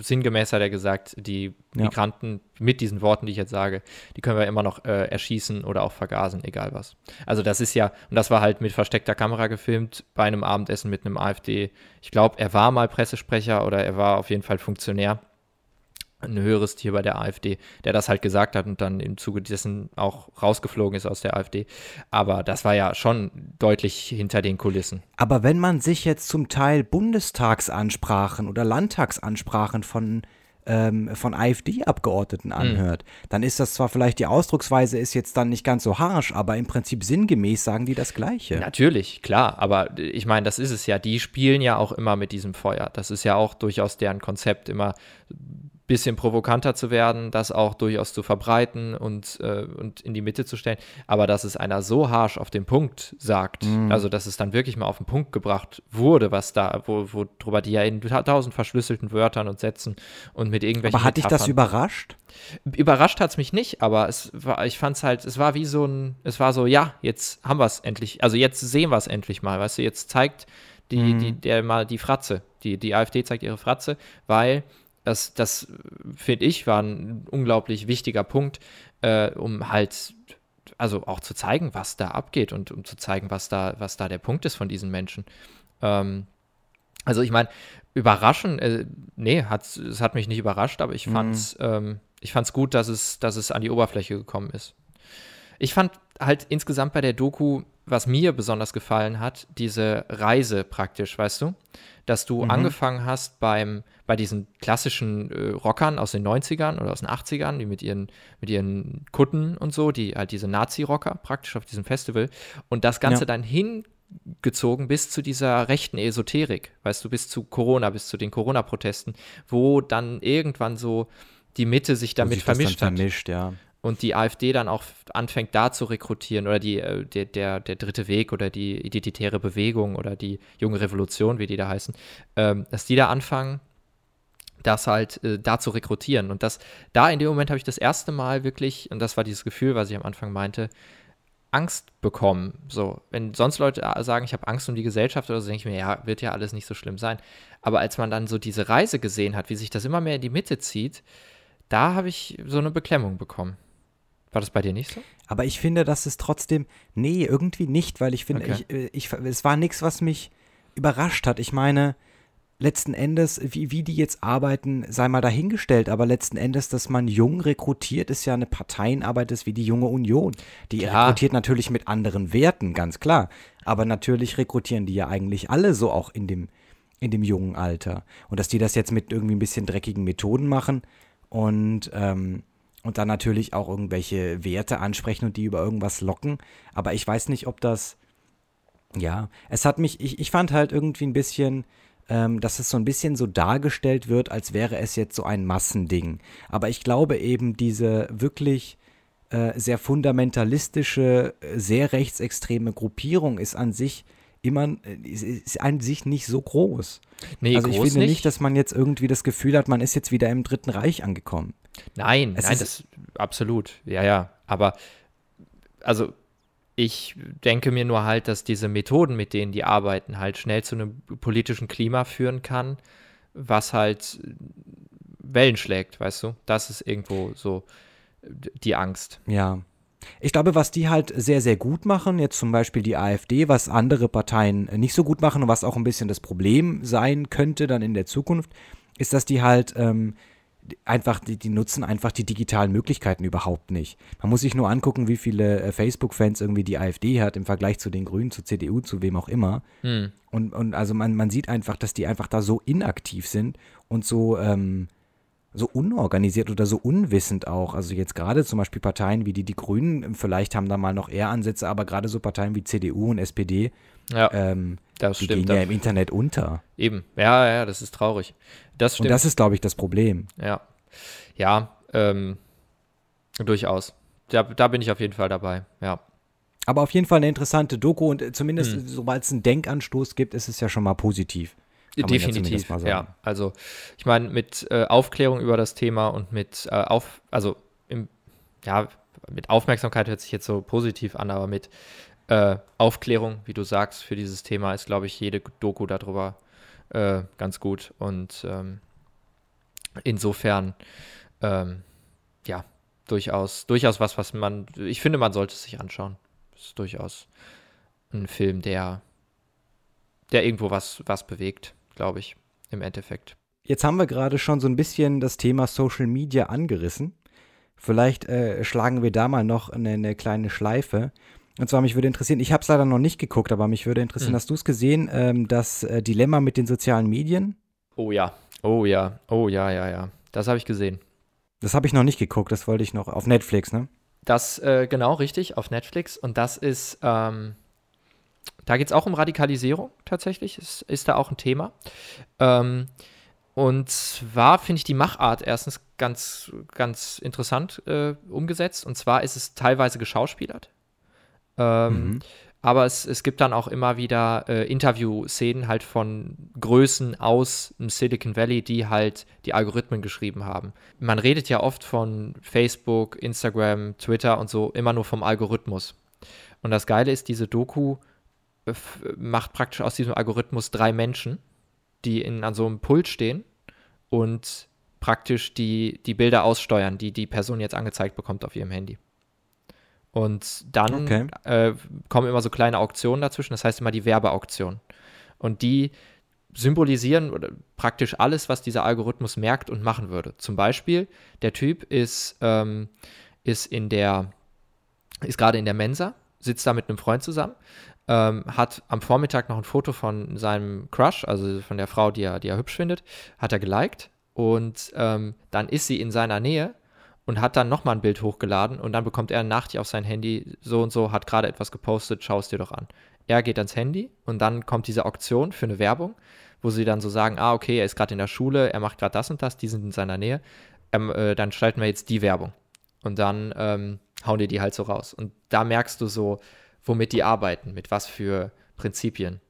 sinngemäß hat er gesagt, die Ja. Migranten mit diesen Worten, die ich jetzt sage, die können wir immer noch äh, erschießen oder auch vergasen, egal was. Also das ist ja, und das war halt mit versteckter Kamera gefilmt bei einem Abendessen mit einem AfD. Ich glaube, er war mal Pressesprecher oder er war auf jeden Fall Funktionär. Ein höheres Tier bei der AfD, der das halt gesagt hat und dann im Zuge dessen auch rausgeflogen ist aus der AfD. Aber das war ja schon deutlich hinter den Kulissen. Aber wenn man sich jetzt zum Teil Bundestagsansprachen oder Landtagsansprachen von ähm, von AfD-Abgeordneten anhört, mhm. dann ist das zwar vielleicht die Ausdrucksweise ist jetzt dann nicht ganz so harsch, aber im Prinzip sinngemäß sagen die das Gleiche. Natürlich, klar, aber ich meine, das ist es ja. Die spielen ja auch immer mit diesem Feuer. Das ist ja auch durchaus deren Konzept, immer bisschen provokanter zu werden, das auch durchaus zu verbreiten und, äh, und in die Mitte zu stellen. Aber dass es einer so harsh auf den Punkt sagt, mm. also dass es dann wirklich mal auf den Punkt gebracht wurde, was da, wo, wo drüber die ja in tausend verschlüsselten Wörtern und Sätzen und mit irgendwelchen. Aber hat dich das überrascht? Überrascht hat es mich nicht, aber es war, ich fand es halt, es war wie so ein, es war so, ja, jetzt haben wir es endlich, also jetzt sehen wir es endlich mal, weißt du, jetzt zeigt die, mm. die, der mal die Fratze. Die, die AfD zeigt ihre Fratze, weil das, das finde ich, war ein unglaublich wichtiger Punkt, äh, um halt, also auch zu zeigen, was da abgeht und um zu zeigen, was da, was da der Punkt ist von diesen Menschen. Ähm, also ich meine, überraschen, äh, nee, es hat mich nicht überrascht, aber ich fand es mhm. ähm, ich fand's gut, dass es, dass es an die Oberfläche gekommen ist. Ich fand halt insgesamt bei der Doku, was mir besonders gefallen hat, diese Reise praktisch, weißt du? Dass du mhm. angefangen hast beim, bei diesen klassischen äh, Rockern aus den 90ern oder aus den 80ern, die mit ihren, mit ihren Kutten und so, die halt diese Nazi-Rocker praktisch auf diesem Festival und das Ganze ja. dann hingezogen bis zu dieser rechten Esoterik, weißt du, bis zu Corona, bis zu den Corona-Protesten, wo dann irgendwann so die Mitte sich damit vermischt hat. Vermischt, ja und die AfD dann auch anfängt, da zu rekrutieren oder die, äh, der, der, der dritte Weg oder die identitäre Bewegung oder die junge Revolution, wie die da heißen, ähm, dass die da anfangen, das halt äh, da zu rekrutieren. Und das, da in dem Moment habe ich das erste Mal wirklich, und das war dieses Gefühl, was ich am Anfang meinte, Angst bekommen. So, wenn sonst Leute äh, sagen, ich habe Angst um die Gesellschaft oder so, denke ich mir, ja, wird ja alles nicht so schlimm sein. Aber als man dann so diese Reise gesehen hat, wie sich das immer mehr in die Mitte zieht, da habe ich so eine Beklemmung bekommen. War das bei dir nicht so? Aber ich finde, dass es trotzdem, nee, irgendwie nicht, weil ich finde, okay. ich, äh, ich, es war nichts, was mich überrascht hat. Ich meine, letzten Endes, wie, wie die jetzt arbeiten, sei mal dahingestellt, aber letzten Endes, dass man jung rekrutiert, ist ja eine Parteienarbeit, ist wie die junge Union. Die ja. rekrutiert natürlich mit anderen Werten, ganz klar. Aber natürlich rekrutieren die ja eigentlich alle so auch in dem, in dem jungen Alter. Und dass die das jetzt mit irgendwie ein bisschen dreckigen Methoden machen und ähm, und dann natürlich auch irgendwelche Werte ansprechen und die über irgendwas locken. Aber ich weiß nicht, ob das, ja, es hat mich, ich, ich fand halt irgendwie ein bisschen, ähm, dass es so ein bisschen so dargestellt wird, als wäre es jetzt so ein Massending. Aber ich glaube eben, diese wirklich äh, sehr fundamentalistische, sehr rechtsextreme Gruppierung ist an sich immer, äh, ist an sich nicht so groß. Nee, also ich finde nicht. nicht, dass man jetzt irgendwie das Gefühl hat, man ist jetzt wieder im Dritten Reich angekommen. Nein, es nein, das absolut. Ja, ja. Aber also ich denke mir nur halt, dass diese Methoden, mit denen die arbeiten, halt schnell zu einem politischen Klima führen kann, was halt Wellen schlägt, weißt du? Das ist irgendwo so die Angst. Ja. Ich glaube, was die halt sehr, sehr gut machen, jetzt zum Beispiel die AfD, was andere Parteien nicht so gut machen und was auch ein bisschen das Problem sein könnte dann in der Zukunft, ist, dass die halt ähm, einfach, die, die nutzen einfach die digitalen Möglichkeiten überhaupt nicht. Man muss sich nur angucken, wie viele äh, Facebook-Fans irgendwie die AfD hat im Vergleich zu den Grünen, zur CDU, zu wem auch immer. Hm. Und, und also man, man sieht einfach, dass die einfach da so inaktiv sind und so, ähm, so unorganisiert oder so unwissend auch. Also jetzt gerade zum Beispiel Parteien wie die, die Grünen, vielleicht haben da mal noch eher Ansätze, aber gerade so Parteien wie CDU und SPD, ja, ähm, das die stimmt. gehen ja im Internet unter. Eben, ja, ja, das ist traurig. Das stimmt. Und das ist, glaube ich, das Problem. Ja, ja, ähm, durchaus. Da, da bin ich auf jeden Fall dabei, ja. Aber auf jeden Fall eine interessante Doku und äh, zumindest, hm. sobald es einen Denkanstoß gibt, ist es ja schon mal positiv. Definitiv, ja, ja, Also ich meine, mit äh, Aufklärung über das Thema und mit äh, auf, also im, ja, mit Aufmerksamkeit hört sich jetzt so positiv an, aber mit äh, Aufklärung, wie du sagst, für dieses Thema ist, glaube ich, jede Doku darüber äh, ganz gut. Und ähm, insofern, ähm, ja, durchaus, durchaus was, was man, ich finde, man sollte es sich anschauen. Das ist durchaus ein Film, der, der irgendwo was, was bewegt, glaube ich, im Endeffekt. Jetzt haben wir gerade schon so ein bisschen das Thema Social Media angerissen. Vielleicht äh, schlagen wir da mal noch eine, eine, kleine Schleife. Und zwar, mich würde interessieren, ich habe es leider noch nicht geguckt, aber mich würde interessieren, mhm. hast du es gesehen, ähm, das äh, Dilemma mit den sozialen Medien? Oh ja, oh ja, oh ja, ja, ja. Das habe ich gesehen. Das habe ich noch nicht geguckt, das wollte ich noch auf Netflix, ne? Das, äh, genau, richtig, auf Netflix. Und das ist, ähm, da geht es auch um Radikalisierung tatsächlich, ist, ist da auch ein Thema. Ähm, und zwar finde ich die Machart erstens ganz, ganz interessant äh, umgesetzt. Und zwar ist es teilweise geschauspielert. Ähm, mhm. Aber es, es gibt dann auch immer wieder äh, Interview-Szenen halt von Größen aus dem Silicon Valley, die halt die Algorithmen geschrieben haben. Man redet ja oft von Facebook, Instagram, Twitter und so immer nur vom Algorithmus. Und das Geile ist, diese Doku macht praktisch aus diesem Algorithmus drei Menschen, die in, an so einem Pult stehen und praktisch die, die Bilder aussteuern, die die Person jetzt angezeigt bekommt auf ihrem Handy. Und dann okay. äh, kommen immer so kleine Auktionen dazwischen, das heißt immer die Werbeauktion. Und die symbolisieren praktisch alles, was dieser Algorithmus merkt und machen würde. Zum Beispiel, der Typ ist, ähm, ist in der, ist gerade in der Mensa, sitzt da mit einem Freund zusammen, ähm, hat am Vormittag noch ein Foto von seinem Crush, also von der Frau, die er, die er hübsch findet, hat er geliked und ähm, dann ist sie in seiner Nähe und hat dann nochmal ein Bild hochgeladen und dann bekommt er eine auf sein Handy, so und so, hat gerade etwas gepostet, schau es dir doch an. Er geht ans Handy und dann kommt diese Auktion für eine Werbung, wo sie dann so sagen, ah, okay, er ist gerade in der Schule, er macht gerade das und das, die sind in seiner Nähe, ähm, äh, dann schalten wir jetzt die Werbung. Und dann ähm, hauen die die halt so raus. Und da merkst du so, womit die arbeiten, mit was für Prinzipien.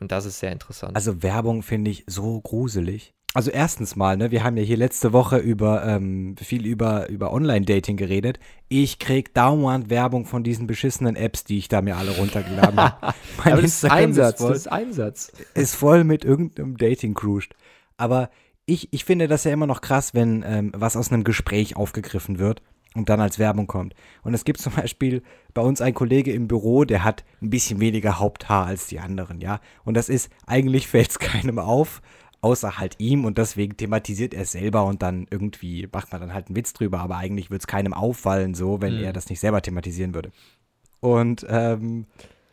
Und das ist sehr interessant. Also Werbung finde ich so gruselig. Also erstens mal, ne, wir haben ja hier letzte Woche über ähm, viel über, über Online-Dating geredet. Ich krieg dauernd Werbung von diesen beschissenen Apps, die ich da mir alle runtergeladen habe. mein Aber das ist Einsatz, ist voll, das ist Einsatz. Ist voll mit irgendeinem Dating crushed. Aber ich, ich finde das ja immer noch krass, wenn ähm, was aus einem Gespräch aufgegriffen wird und dann als Werbung kommt. Und es gibt zum Beispiel bei uns einen Kollege im Büro, der hat ein bisschen weniger Haupthaar als die anderen, ja. Und das ist, eigentlich fällt es keinem auf, außer halt ihm und deswegen thematisiert er es selber und dann irgendwie macht man dann halt einen Witz drüber, aber eigentlich würde es keinem auffallen, so, wenn mhm. er das nicht selber thematisieren würde. Und, ähm,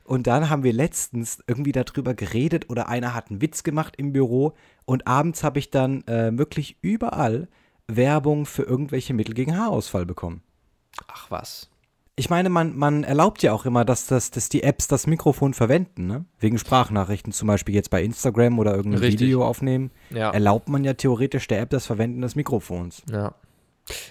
und dann haben wir letztens irgendwie darüber geredet oder einer hat einen Witz gemacht im Büro und abends habe ich dann äh, wirklich überall Werbung für irgendwelche Mittel gegen Haarausfall bekommen. Ach was ich meine, man, man erlaubt ja auch immer, dass, das, dass die Apps das Mikrofon verwenden, ne? Wegen Sprachnachrichten, zum Beispiel jetzt bei Instagram oder irgendein Richtig. Video aufnehmen. Ja. Erlaubt man ja theoretisch der App das Verwenden des Mikrofons. Ja.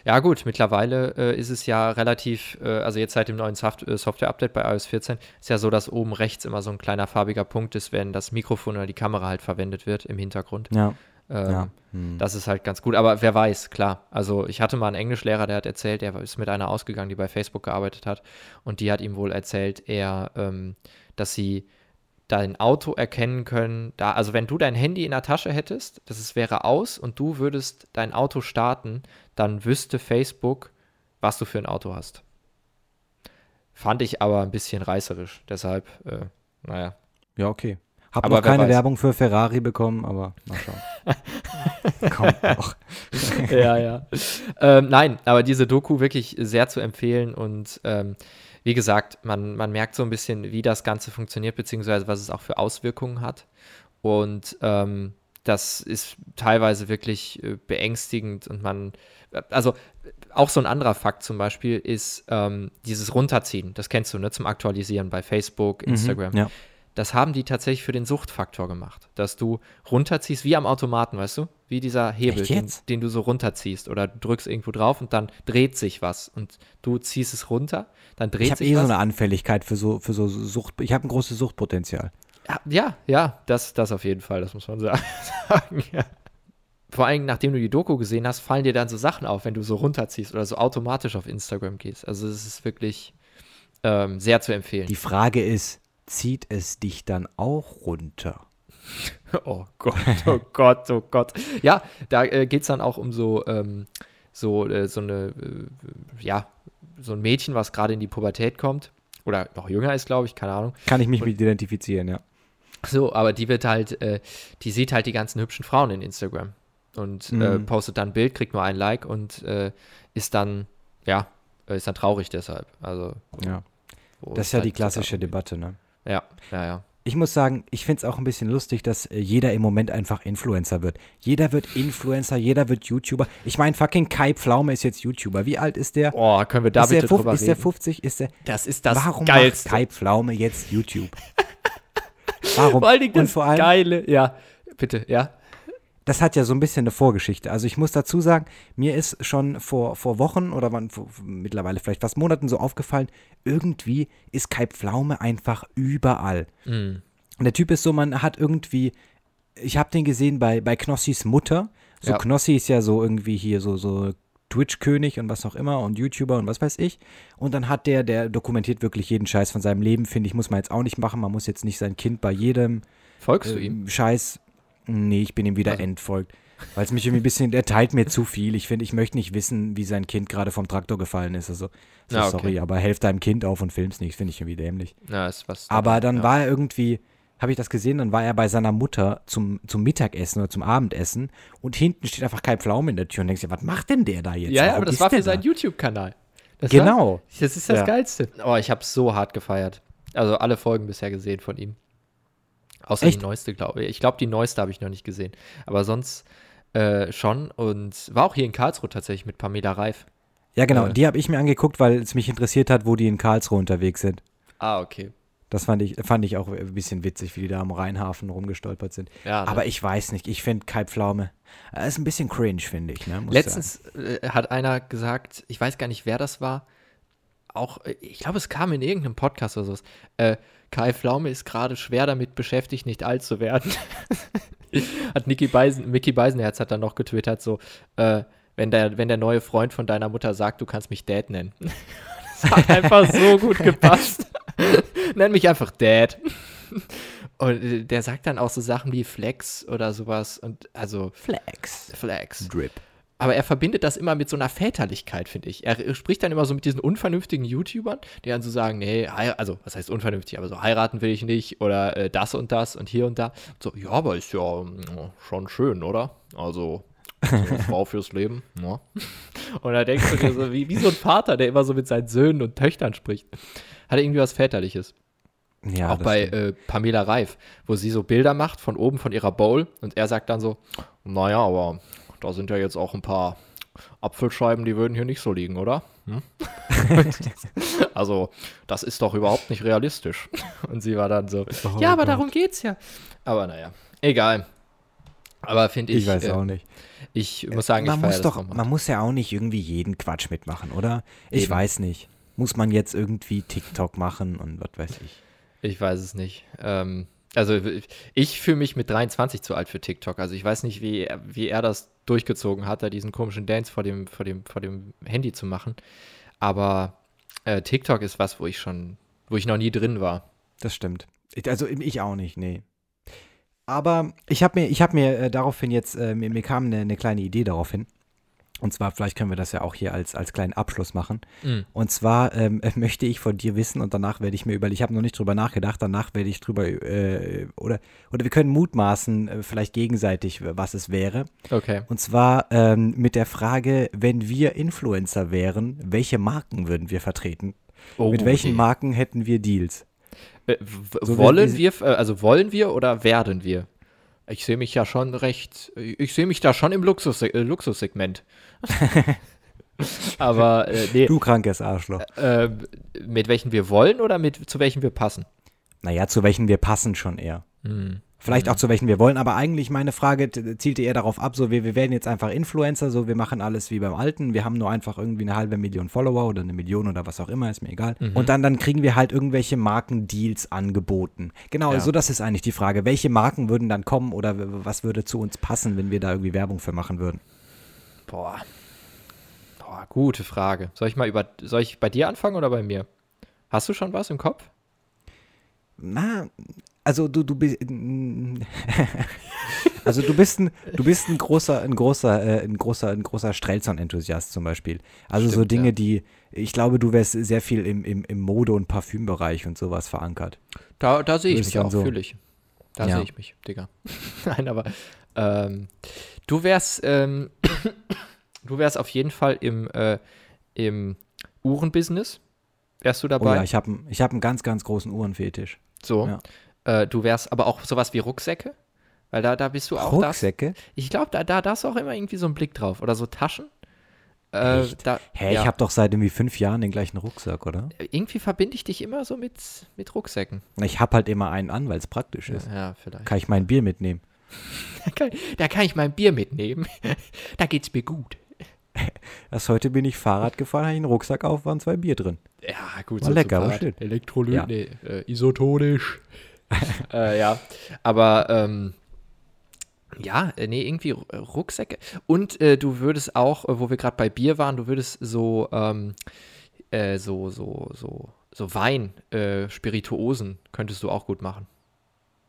Ja, gut, mittlerweile äh, ist es ja relativ, äh, also jetzt seit dem neuen Soft äh, Software-Update bei iOS 14, ist ja so, dass oben rechts immer so ein kleiner farbiger Punkt ist, wenn das Mikrofon oder die Kamera halt verwendet wird im Hintergrund. Ja. Ähm, ja. Hm. Das ist halt ganz gut. Aber wer weiß, klar. Also ich hatte mal einen Englischlehrer, der hat erzählt, er ist mit einer ausgegangen, die bei Facebook gearbeitet hat. Und die hat ihm wohl erzählt, er, ähm, dass sie dein Auto erkennen können. Da, also wenn du dein Handy in der Tasche hättest, das ist, wäre aus und du würdest dein Auto starten, dann wüsste Facebook, was du für ein Auto hast. Fand ich aber ein bisschen reißerisch. Deshalb, äh, naja. Ja, okay. Hab aber noch keine weiß. Werbung für Ferrari bekommen, aber mal schauen. Kommt noch. ja, ja. Ähm, nein, aber diese Doku wirklich sehr zu empfehlen und ähm, wie gesagt, man, man merkt so ein bisschen, wie das Ganze funktioniert, beziehungsweise was es auch für Auswirkungen hat. Und ähm, das ist teilweise wirklich äh, beängstigend und man, also auch so ein anderer Fakt zum Beispiel ist ähm, dieses Runterziehen. Das kennst du, ne, zum Aktualisieren bei Facebook, mhm, Instagram. Mhm, ja das haben die tatsächlich für den Suchtfaktor gemacht. Dass du runterziehst, wie am Automaten, weißt du? Wie dieser Hebel, den, den, du so runterziehst. Oder du drückst irgendwo drauf und dann dreht sich was. Und du ziehst es runter, dann dreht ich sich eh was. Ich habe eh so eine Anfälligkeit für so, für so Sucht. Ich habe ein großes Suchtpotenzial. Ja, ja, das, das auf jeden Fall, das muss man sagen. ja. Vor allem, nachdem du die Doku gesehen hast, fallen dir dann so Sachen auf, wenn du so runterziehst oder so automatisch auf Instagram gehst. Also es ist wirklich ähm, sehr zu empfehlen. Die Frage ist, zieht es dich dann auch runter? Oh Gott, oh Gott, oh Gott. Ja, da äh, geht es dann auch um so, ähm, so, äh, so eine, äh, ja, so ein Mädchen, was gerade in die Pubertät kommt. Oder noch jünger ist, glaube ich, keine Ahnung. Kann ich mich und, mit identifizieren, ja. So, aber die wird halt, äh, die sieht halt die ganzen hübschen Frauen in Instagram und äh, Mhm. postet dann ein Bild, kriegt nur ein Like und äh, ist dann, ja, äh, ist dann traurig deshalb. Also, Ja. Das ist ja halt die klassische Debatte, ne? Ja, ja, ja. Ich muss sagen, ich finde es auch ein bisschen lustig, dass äh, jeder im Moment einfach Influencer wird. Jeder wird Influencer, jeder wird YouTuber. Ich meine, fucking Kai Pflaume ist jetzt YouTuber. Wie alt ist der? Oh, können wir da ist, der bitte fuf- drüber ist der reden? 50? Ist der, das ist das warum Geilste. macht Kai Pflaume jetzt YouTube? warum? Vor allen Dingen Und das vor allem, Geile, ja, bitte, ja. Das hat ja so ein bisschen eine Vorgeschichte. Also ich muss dazu sagen, mir ist schon vor, vor Wochen oder wann, vor, mittlerweile vielleicht fast Monaten so aufgefallen, irgendwie ist Kai Pflaume einfach überall. Mhm. Und der Typ ist so, man hat irgendwie, ich habe den gesehen bei, bei Knossis Mutter. So Ja. Knossi ist ja so irgendwie hier so, so Twitch-König und was auch immer und YouTuber und was weiß ich. Und dann hat der, der dokumentiert wirklich jeden Scheiß von seinem Leben, finde ich, muss man jetzt auch nicht machen. Man muss jetzt nicht sein Kind bei jedem Folgst du ihm? ähm, Scheiß. Nee, ich bin ihm wieder Also. entfolgt. Weil es mich irgendwie ein bisschen, der teilt mir zu viel. Ich finde, ich möchte nicht wissen, wie sein Kind gerade vom Traktor gefallen ist. Also, so, Ja, okay. sorry, aber helft deinem Kind auf und film's nicht. Finde ich irgendwie dämlich. Ja, ist was. Aber dann ja. war er irgendwie, habe ich das gesehen, dann war er bei seiner Mutter zum, zum Mittagessen oder zum Abendessen und hinten steht einfach kein Pflaume in der Tür und denkst dir, was macht denn der da jetzt? Ja, ja, aber das war für seinen? YouTube-Kanal. Das War, Genau. das ist das Ja. Geilste. Oh, ich habe so hart gefeiert. Also alle Folgen bisher gesehen von ihm. Außer Echt? die neueste, glaube ich. Ich glaube, die neueste habe ich noch nicht gesehen. Aber sonst äh, schon. Und war auch hier in Karlsruhe tatsächlich mit Pamela Reif. Ja, genau. Äh. Die habe ich mir angeguckt, weil es mich interessiert hat, wo die in Karlsruhe unterwegs sind. Ah, okay. Das fand ich, fand ich auch ein bisschen witzig, wie die da am Rheinhafen rumgestolpert sind. Ja, ne? Aber ich weiß nicht, ich finde Kai Pflaume, er ist ein bisschen cringe, finde ich. Ne? Letztens äh, hat einer gesagt, ich weiß gar nicht, wer das war, auch, äh, ich glaube, es kam in irgendeinem Podcast oder sowas, äh, Kai Pflaume ist gerade schwer damit beschäftigt, nicht alt zu werden. hat Nicky Beisen, Mickey Beisenherz hat dann noch getwittert, so, äh, wenn der, wenn der neue Freund von deiner Mutter sagt, du kannst mich Dad nennen. das hat einfach so gut gepasst. Nenn mich einfach Dad. Und äh, der sagt dann auch so Sachen wie Flex oder sowas. Und also. Flex. Flex. Drip. Aber er verbindet das immer mit so einer Väterlichkeit, finde ich. Er spricht dann immer so mit diesen unvernünftigen YouTubern, die dann so sagen, nee, also was heißt unvernünftig, aber so heiraten will ich nicht oder äh, das und das und hier und da. So, ja, aber ist ja mm, schon schön, oder? Also, so eine Frau fürs Leben, ne? Und da denkst du dir so, wie, wie so ein Vater, der immer so mit seinen Söhnen und Töchtern spricht. Hat irgendwie was Väterliches. Ja, Auch bei äh, Pamela Reif, wo sie so Bilder macht von oben von ihrer Bowl und er sagt dann so, naja, aber da sind ja jetzt auch ein paar Apfelscheiben, die würden hier nicht so liegen, oder? Hm? also, das ist doch überhaupt nicht realistisch. Und sie war dann so, Oh ja, aber Gott. darum geht's ja. Aber naja, egal. Aber finde ich, ich weiß äh, auch nicht. ich muss sagen, man ich muss doch, man muss ja auch nicht irgendwie jeden Quatsch mitmachen, oder? Ich Eben. weiß nicht. Muss man jetzt irgendwie TikTok machen und was weiß ich. Ich weiß es nicht. Ähm, also ich fühle mich mit 23 zu alt für TikTok. Also ich weiß nicht, wie, wie er das durchgezogen hat, da diesen komischen Dance vor dem, vor dem, vor dem Handy zu machen. Aber äh, TikTok ist was, wo ich schon, wo ich noch nie drin war. Das stimmt. Also ich auch nicht, nee. Aber ich habe mir, ich habe mir äh, daraufhin jetzt, äh, mir, mir kam eine, eine kleine Idee daraufhin. Und zwar, vielleicht können wir das ja auch hier als, als kleinen Abschluss machen. Mhm. Und zwar ähm, möchte ich von dir wissen und danach werde ich mir überlegen, ich habe noch nicht drüber nachgedacht, danach werde ich drüber, äh, oder, oder wir können mutmaßen, äh, vielleicht gegenseitig, was es wäre. Okay. Und zwar ähm, mit der Frage, wenn wir Influencer wären, welche Marken würden wir vertreten? Oh, mit welchen okay. Marken hätten wir Deals? Äh, So wollen wir, äh, also wollen wir oder werden wir? Ich sehe mich ja schon recht, ich sehe mich da schon im Luxus, äh, Luxussegment. Aber äh, nee, Du krankes Arschloch. äh, mit welchen wir wollen oder mit zu welchen wir passen? Naja, zu welchen wir passen schon eher. Hm. Vielleicht auch zu welchen wir wollen, aber eigentlich meine Frage zielte eher darauf ab, so wir, wir werden jetzt einfach Influencer, so wir machen alles wie beim Alten, wir haben nur einfach irgendwie eine halbe Million Follower oder eine Million oder was auch immer, ist mir egal. Mhm. Und dann, dann kriegen wir halt irgendwelche Markendeals angeboten. Genau, Ja. so das ist eigentlich die Frage. Welche Marken würden dann kommen oder was würde zu uns passen, wenn wir da irgendwie Werbung für machen würden? Boah. Boah, gute Frage. Soll ich mal über, soll ich bei dir anfangen oder bei mir? Hast du schon was im Kopf? Na, also du, du bist. also du bist ein, du bist ein großer, ein großer, äh, ein großer, ein großer Strelzon-Enthusiast zum Beispiel. Also so Stimmt, Dinge, ja. die, ich glaube, du wärst sehr viel im, im, im Mode- und Parfümbereich und sowas verankert. Da, da sehe ich mich auch, so. fühle ich. Da Ja. sehe ich mich, Digga. Nein, aber ähm, du wärst, ähm, du wärst auf jeden Fall im, äh, im Uhrenbusiness. Wärst du Oh dabei? ja, ich habe ich hab einen ganz, ganz großen Uhrenfetisch. so. ja. Äh, du wärst aber auch sowas wie Rucksäcke? Weil da, da bist du auch das. Rucksäcke? Ich glaube, da, da, da hast du auch immer irgendwie so einen Blick drauf. Oder so Taschen. Äh? Da, Hä, ja. ich habe doch seit irgendwie fünf Jahren den gleichen Rucksack, oder? Irgendwie verbinde ich dich immer so mit, mit Rucksäcken. Ich habe halt immer einen an, weil es praktisch ist. Ja, vielleicht. Kann ich mein Bier mitnehmen. Da kann, da kann ich mein Bier mitnehmen. da geht's mir gut. Erst heute bin ich Fahrrad gefahren, habe ich einen Rucksack auf, waren zwei Bier drin. Ja, gut. War lecker, war schön. Elektrolyt, Ja. nee, äh, isotonisch. äh, ja, aber ähm, ja, äh, nee, irgendwie äh, Rucksäcke. Und äh, du würdest auch, äh, wo wir gerade bei Bier waren, du würdest so, ähm, äh, so, so, so, so Wein, Spirituosen könntest du auch gut machen.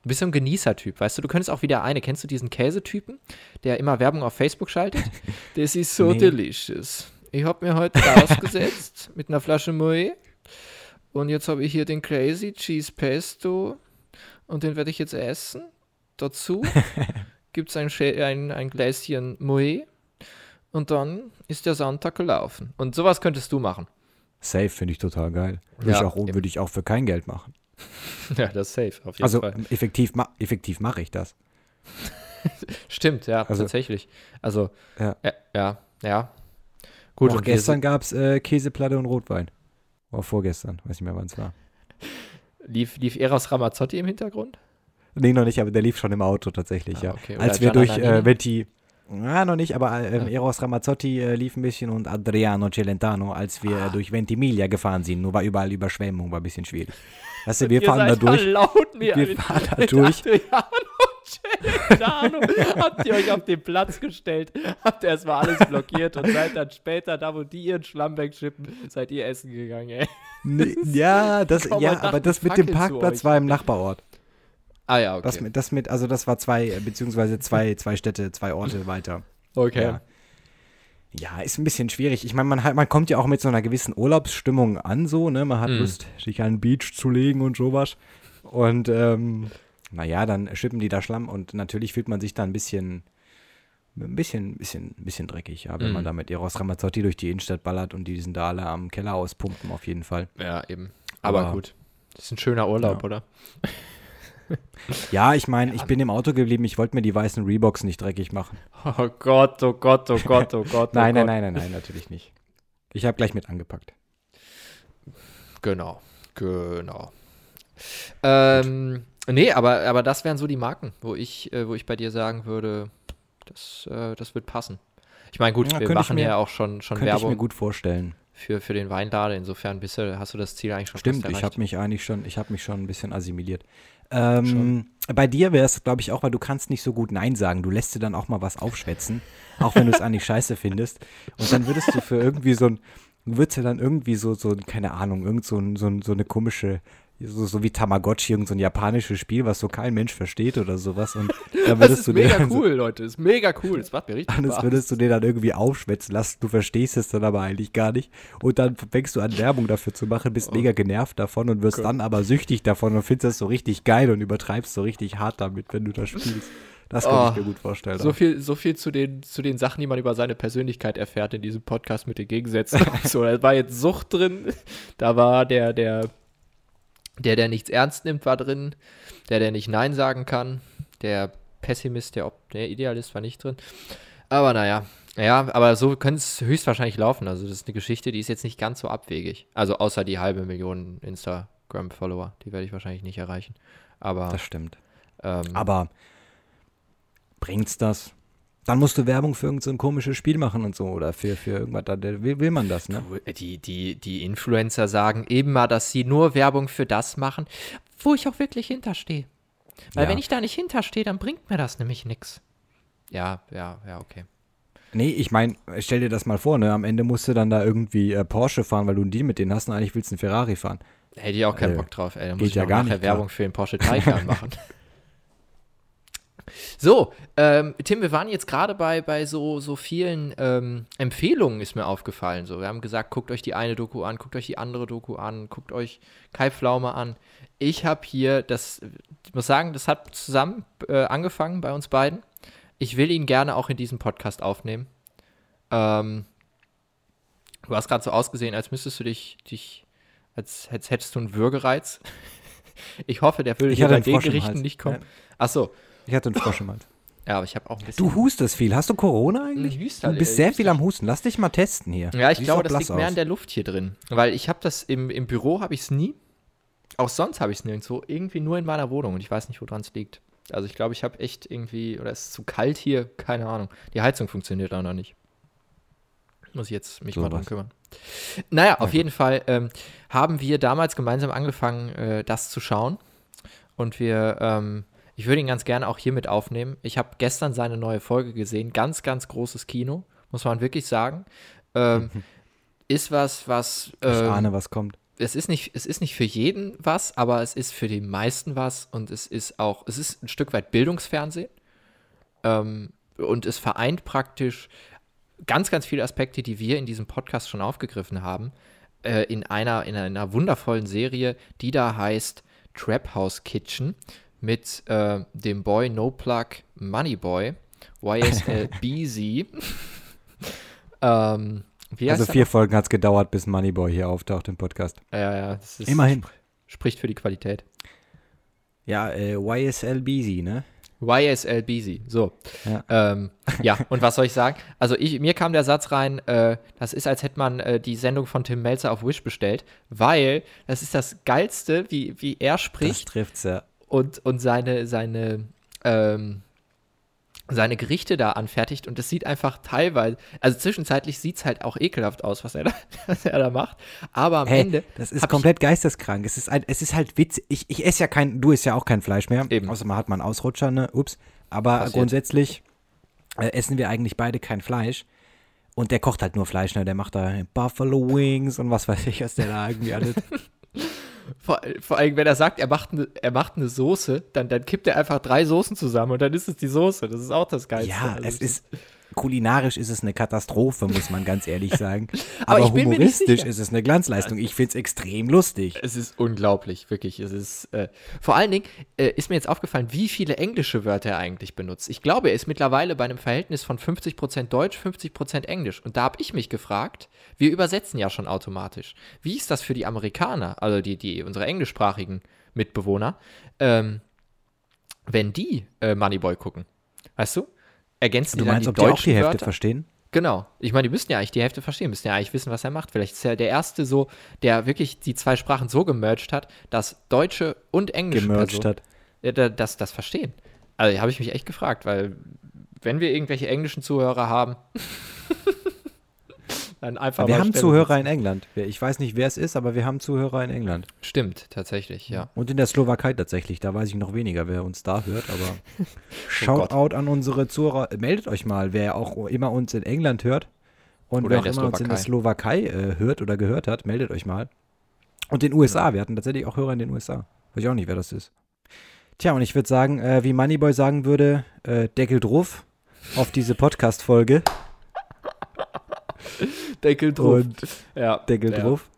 Du bist so ein Genießertyp, weißt du? Du könntest auch wieder eine. Kennst du diesen Käsetypen, der immer Werbung auf Facebook schaltet? Das ist so Nee. delicious. Ich habe mir heute rausgesetzt mit einer Flasche Moe und jetzt habe ich hier den Crazy Cheese Pesto und den werde ich jetzt essen. Dazu gibt es ein, ein, ein Gläschen Moe und dann ist der Sonntag gelaufen. Und sowas könntest du machen. Safe finde ich total geil. Ja, auch, würde ich auch für kein Geld machen. ja, das ist safe, auf jeden Also Fall. effektiv, ma effektiv mache ich das. Stimmt, ja, also- tatsächlich. Also, Ja. ja, ja. ja. Gut, Auch gestern gab es äh, Käseplatte und Rotwein. Oder vorgestern, weiß nicht mehr, wann es war. Lief, lief Eros Ramazzotti im Hintergrund? Nee, noch nicht, aber der lief schon im Auto tatsächlich, Ah, ja. okay. Als wir durch äh? Venti, ja, noch nicht, aber ähm, Ah. Eros Ramazzotti äh, lief ein bisschen und Adriano Celentano, als wir Ah. äh, durch Ventimiglia gefahren sind. Nur war überall Überschwemmung, war ein bisschen schwierig. Weißt du, wir fahren da durch. Wir fahren da durch. Adriano Celentano. Habt ihr euch auf den Platz gestellt, habt ihr erstmal alles blockiert und seid dann später, da wo die ihren Schlamm wegschippen, seid ihr essen gegangen, ey. Nee, ja, das, Komm, ja, aber das mit dem Parkplatz war im Nachbarort. Ah ja, okay. Das mit, das mit, also das war zwei, äh, beziehungsweise zwei, zwei Städte, zwei Orte weiter. okay. Ja. Ja, ist ein bisschen schwierig. Ich meine, man, man kommt ja auch mit so einer gewissen Urlaubsstimmung an, so, ne? Man hat Mhm. Lust, sich an den Beach zu legen und sowas. Und, ähm, naja, dann schippen die da Schlamm und natürlich fühlt man sich da ein bisschen, ein bisschen, bisschen, bisschen dreckig, ja, wenn Mhm. man da mit Eros Ramazzotti durch die Innenstadt ballert und die sind da alle am Keller auspumpen, auf jeden Fall. Ja, eben. Aber, Aber- gut. Das ist ein schöner Urlaub, Ja. oder? Ja, ich meine, ich bin im Auto geblieben, ich wollte mir die weißen Reeboks nicht dreckig machen. Oh Gott, oh Gott, oh Gott, oh Gott. Nein, oh nein, Gott. nein, nein, nein, natürlich nicht. Ich habe gleich mit angepackt. Genau, genau. Ähm, nee, aber, aber das wären so die Marken, wo ich, äh, wo ich bei dir sagen würde, das, äh, das wird passen. Ich meine, gut, Ja, wir machen mir- ja auch schon, schon Könnte ich mir Werbung gut vorstellen. für, für den Weinlade. Insofern bist du, hast du das Ziel eigentlich schon Stimmt, ich habe mich eigentlich schon, ich habe mich schon ein bisschen assimiliert. Ähm, bei dir wäre es, glaube ich, auch, weil du kannst nicht so gut Nein sagen. Du lässt dir dann auch mal was aufschwätzen, auch wenn du es eigentlich scheiße findest. Und dann würdest du für irgendwie so ein, du würdest ja dann irgendwie so, so, keine Ahnung, irgend so, ein, so, ein, so eine komische, so, so wie Tamagotchi, irgend so ein japanisches Spiel, was so kein Mensch versteht oder sowas. Und dann das würdest ist du mega cool, Leute. Das ist mega cool. Das macht mir richtig und das Spaß. würdest du dir dann irgendwie aufschwätzen lassen. Du verstehst es dann aber eigentlich gar nicht. Und dann fängst du an, Werbung dafür zu machen, bist Oh. mega genervt davon und wirst Gott. dann aber süchtig davon und findest das so richtig geil und übertreibst so richtig hart damit, wenn du das spielst. Das kann Oh. ich mir gut vorstellen. So viel, so viel zu den, zu den Sachen, die man über seine Persönlichkeit erfährt in diesem Podcast mit den Gegensätzen. so, da war jetzt Sucht drin, da war der, der, der, der nichts ernst nimmt, war drin, der, der nicht Nein sagen kann, der Pessimist, der, Op- der Idealist war nicht drin. Aber naja, ja, aber so könnte es höchstwahrscheinlich laufen. Also, das ist eine Geschichte, die ist jetzt nicht ganz so abwegig. Also, außer die halbe Million Instagram-Follower, die werde ich wahrscheinlich nicht erreichen. Aber, Das stimmt. ähm, Aber bringt's das? Dann musst du Werbung für irgendein so komisches Spiel machen und so oder für, für irgendwas. Da da will, will man das, ne? Du, Die, die, die Influencer sagen eben mal, dass sie nur Werbung für das machen, wo ich auch wirklich hinterstehe. Weil Ja. wenn ich da nicht hinterstehe, dann bringt mir das nämlich nichts. Ja, ja, ja, okay. Nee, ich meine, stell dir das mal vor, ne? Am Ende musst du dann da irgendwie äh, Porsche fahren, weil du einen Deal mit denen hast und eigentlich willst du einen Ferrari fahren. Hätte ich auch keinen Äh, Bock drauf, ey. Geht muss ich ja gar nicht. Werbung für den Porsche Taycan machen. So, ähm, Tim, wir waren jetzt gerade bei, bei so, so vielen ähm, Empfehlungen, ist mir aufgefallen. So, wir haben gesagt, guckt euch die eine Doku an, guckt euch die andere Doku an, guckt euch Kai Pflaume an. Ich habe hier, das, ich muss sagen, das hat zusammen äh, angefangen bei uns beiden. Ich will ihn gerne auch in diesem Podcast aufnehmen. Ähm, du hast gerade so ausgesehen, als müsstest du dich, dich als, als hättest du einen Würgereiz. ich hoffe, der würde hatte bei den Gerichten nicht kommen. Ja. Ach so. Ich hatte einen Frosch im Hals. Ja, aber ich habe auch ein bisschen. Du hustest viel. Hast du Corona eigentlich? Ich hüste Du halt, bist sehr viel am Husten. Lass dich mal testen hier. Ja, ich Siehst glaube, das liegt blass mehr aus. an der Luft hier drin. Weil ich habe das im, im Büro habe ich es nie. Auch sonst habe ich es nirgendwo. Irgendwie nur in meiner Wohnung und ich weiß nicht, woran es liegt. Also ich glaube, ich habe echt irgendwie, oder es ist zu kalt hier, keine Ahnung. Die Heizung funktioniert auch noch nicht. Muss ich jetzt mich So mal drum was. kümmern. Naja, auf jeden Fall ähm, haben wir damals gemeinsam angefangen, äh, das zu schauen. Und wir, ähm, ich würde ihn ganz gerne auch hier mit aufnehmen. Ich habe gestern seine neue Folge gesehen. Ganz, ganz großes Kino, muss man wirklich sagen. Ähm, ist was, was. Ich ähm, ahne, was kommt. es ist nicht, es ist nicht für jeden was, aber es ist für die meisten was und es ist auch, es ist ein Stück weit Bildungsfernsehen. Ähm, und es vereint praktisch ganz, ganz viele Aspekte, die wir in diesem Podcast schon aufgegriffen haben, äh, in, einer, in einer wundervollen Serie, die da heißt Trap House Kitchen mit äh, dem Boy No Plug Money Boy, YSL BZ. ähm, Also er vier Folgen hat es gedauert, bis Moneyboy hier auftaucht im Podcast. Ja, ja, das ist, Immerhin. sp- Spricht für die Qualität. Ja, äh, YSL Busy, ne? YSL Busy. So. Ja. Ähm, ja, und was soll ich sagen? Also ich, mir kam der Satz rein, äh, das ist, als hätte man äh, die Sendung von Tim Melzer auf Wish bestellt, weil das ist das Geilste, wie, wie er Das spricht trifft's ja. Und, und seine, seine, ähm, seine Gerichte da anfertigt und es sieht einfach teilweise, also zwischenzeitlich sieht es halt auch ekelhaft aus, was er da, was er da macht, aber am Hey, Ende das ist komplett geisteskrank. Es ist, ein, es ist halt witzig. Ich, ich esse ja kein, du isst ja auch kein Fleisch mehr. Eben. Außer man hat mal einen Ausrutscher, ne? Ups. Aber Passiert. grundsätzlich äh, essen wir eigentlich beide kein Fleisch. Und der kocht halt nur Fleisch, ne? Der macht da Buffalo Wings und was weiß ich, was der da irgendwie alles. Vor, vor allem, wenn er sagt, er macht eine, er macht eine Soße, dann, dann kippt er einfach drei Soßen zusammen und dann ist es die Soße. Das ist auch das Geilste. ja, Also es ist. Kulinarisch ist es eine Katastrophe, muss man ganz ehrlich sagen. Aber Aber, humoristisch ist es eine Glanzleistung. Ich finde es extrem lustig. Es ist unglaublich, wirklich. Es ist, äh, vor allen Dingen äh, ist mir jetzt aufgefallen, wie viele englische Wörter er eigentlich benutzt. Ich glaube, er ist mittlerweile bei einem Verhältnis von 50% Deutsch, 50% Englisch. Und da habe ich mich gefragt, wir übersetzen ja schon automatisch. Wie ist das für die Amerikaner, also die, die unsere englischsprachigen Mitbewohner, ähm, wenn die äh, Moneyboy gucken? Weißt du? Ergänzen Du die dann meinst, die ob die auch deutschen die Hälfte Wörter? verstehen? Genau. Ich meine, die müssten ja eigentlich die Hälfte verstehen, müssten ja eigentlich wissen, was er macht. Vielleicht ist er der Erste so, der wirklich die zwei Sprachen so gemerged hat, dass Deutsche und Englische Gemerged hat. das, das verstehen. Also habe ich mich echt gefragt, weil wenn wir irgendwelche englischen Zuhörer haben, dann einfach Wir haben Zuhörer in England. Ich weiß nicht, wer es ist, aber wir haben Zuhörer in England. Stimmt, tatsächlich, ja. Und in der Slowakei tatsächlich. Da weiß ich noch weniger, wer uns da hört. Aber Oh Shoutout an unsere Zuhörer. Meldet euch mal, wer auch immer uns in England hört. Und Oder wer auch immer uns in der Slowakei äh, hört oder gehört hat, meldet euch mal. Und den USA. Wir hatten tatsächlich auch Hörer in den USA. Weiß ich auch nicht, wer das ist. Tja, und ich würde sagen, äh, wie Moneyboy sagen würde, äh, Deckel drauf auf diese Podcast-Folge. Deckel drauf. Und ja, Deckel ja. drauf.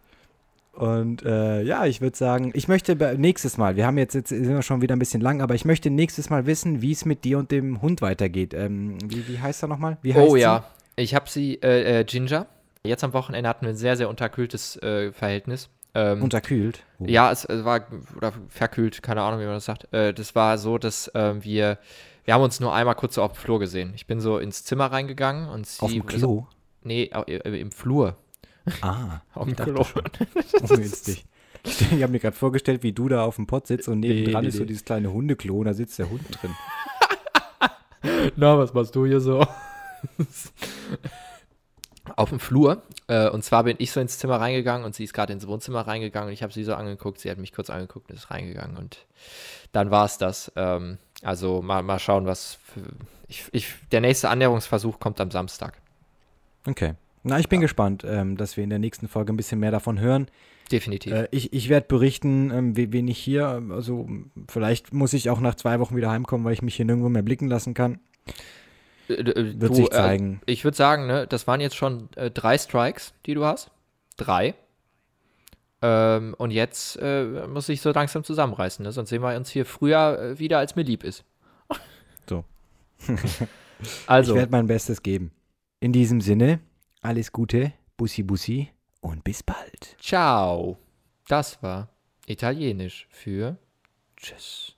Und äh, ja, ich würde sagen, ich möchte nächstes Mal, wir haben jetzt, jetzt sind wir schon wieder ein bisschen lang, aber ich möchte nächstes Mal wissen, wie es mit dir und dem Hund weitergeht. Ähm, wie, wie heißt er nochmal? Oh sie? ja, ich habe sie, äh, äh, Ginger. Jetzt am Wochenende hatten wir ein sehr, sehr unterkühltes äh, Verhältnis. Ähm, Unterkühlt. Oh. Ja, es, es war oder verkühlt, keine Ahnung, wie man das sagt. Äh, das war so, dass ähm, wir, wir haben uns nur einmal kurz so auf dem Flur gesehen. Ich bin so ins Zimmer reingegangen und sie. Auf dem Klo. Nee, äh, im Flur. Ah, Auf dem Klo. ungünstig. Ich, ich habe mir gerade vorgestellt, wie du da auf dem Pott sitzt und nebendran Nee, ist nee, so nee. dieses kleine Hundeklo und da sitzt der Hund drin. Na, was machst du hier so? auf dem Flur. Äh, und zwar bin ich so ins Zimmer reingegangen und sie ist gerade ins Wohnzimmer reingegangen und ich habe sie so angeguckt. Sie hat mich kurz angeguckt und ist reingegangen und dann war es das. Ähm, also mal, mal schauen, was. Für, ich, ich, der nächste Annäherungsversuch kommt am Samstag. Okay. Na, ich bin ja. gespannt, ähm, dass wir in der nächsten Folge ein bisschen mehr davon hören. Definitiv. Äh, ich ich werde berichten, ähm, wen ich hier, also vielleicht muss ich auch nach zwei Wochen wieder heimkommen, weil ich mich hier nirgendwo mehr blicken lassen kann. Äh, äh, wird du, sich äh, zeigen. Ich würde sagen, ne, das waren jetzt schon äh, drei Strikes, die du hast. Drei. Ähm, und jetzt muss ich so langsam zusammenreißen, ne? sonst sehen wir uns hier früher wieder, als mir lieb ist. So. also. Ich werde mein Bestes geben. In diesem Sinne, alles Gute, Bussi Bussi und bis bald. Ciao. Das war Italienisch für Tschüss.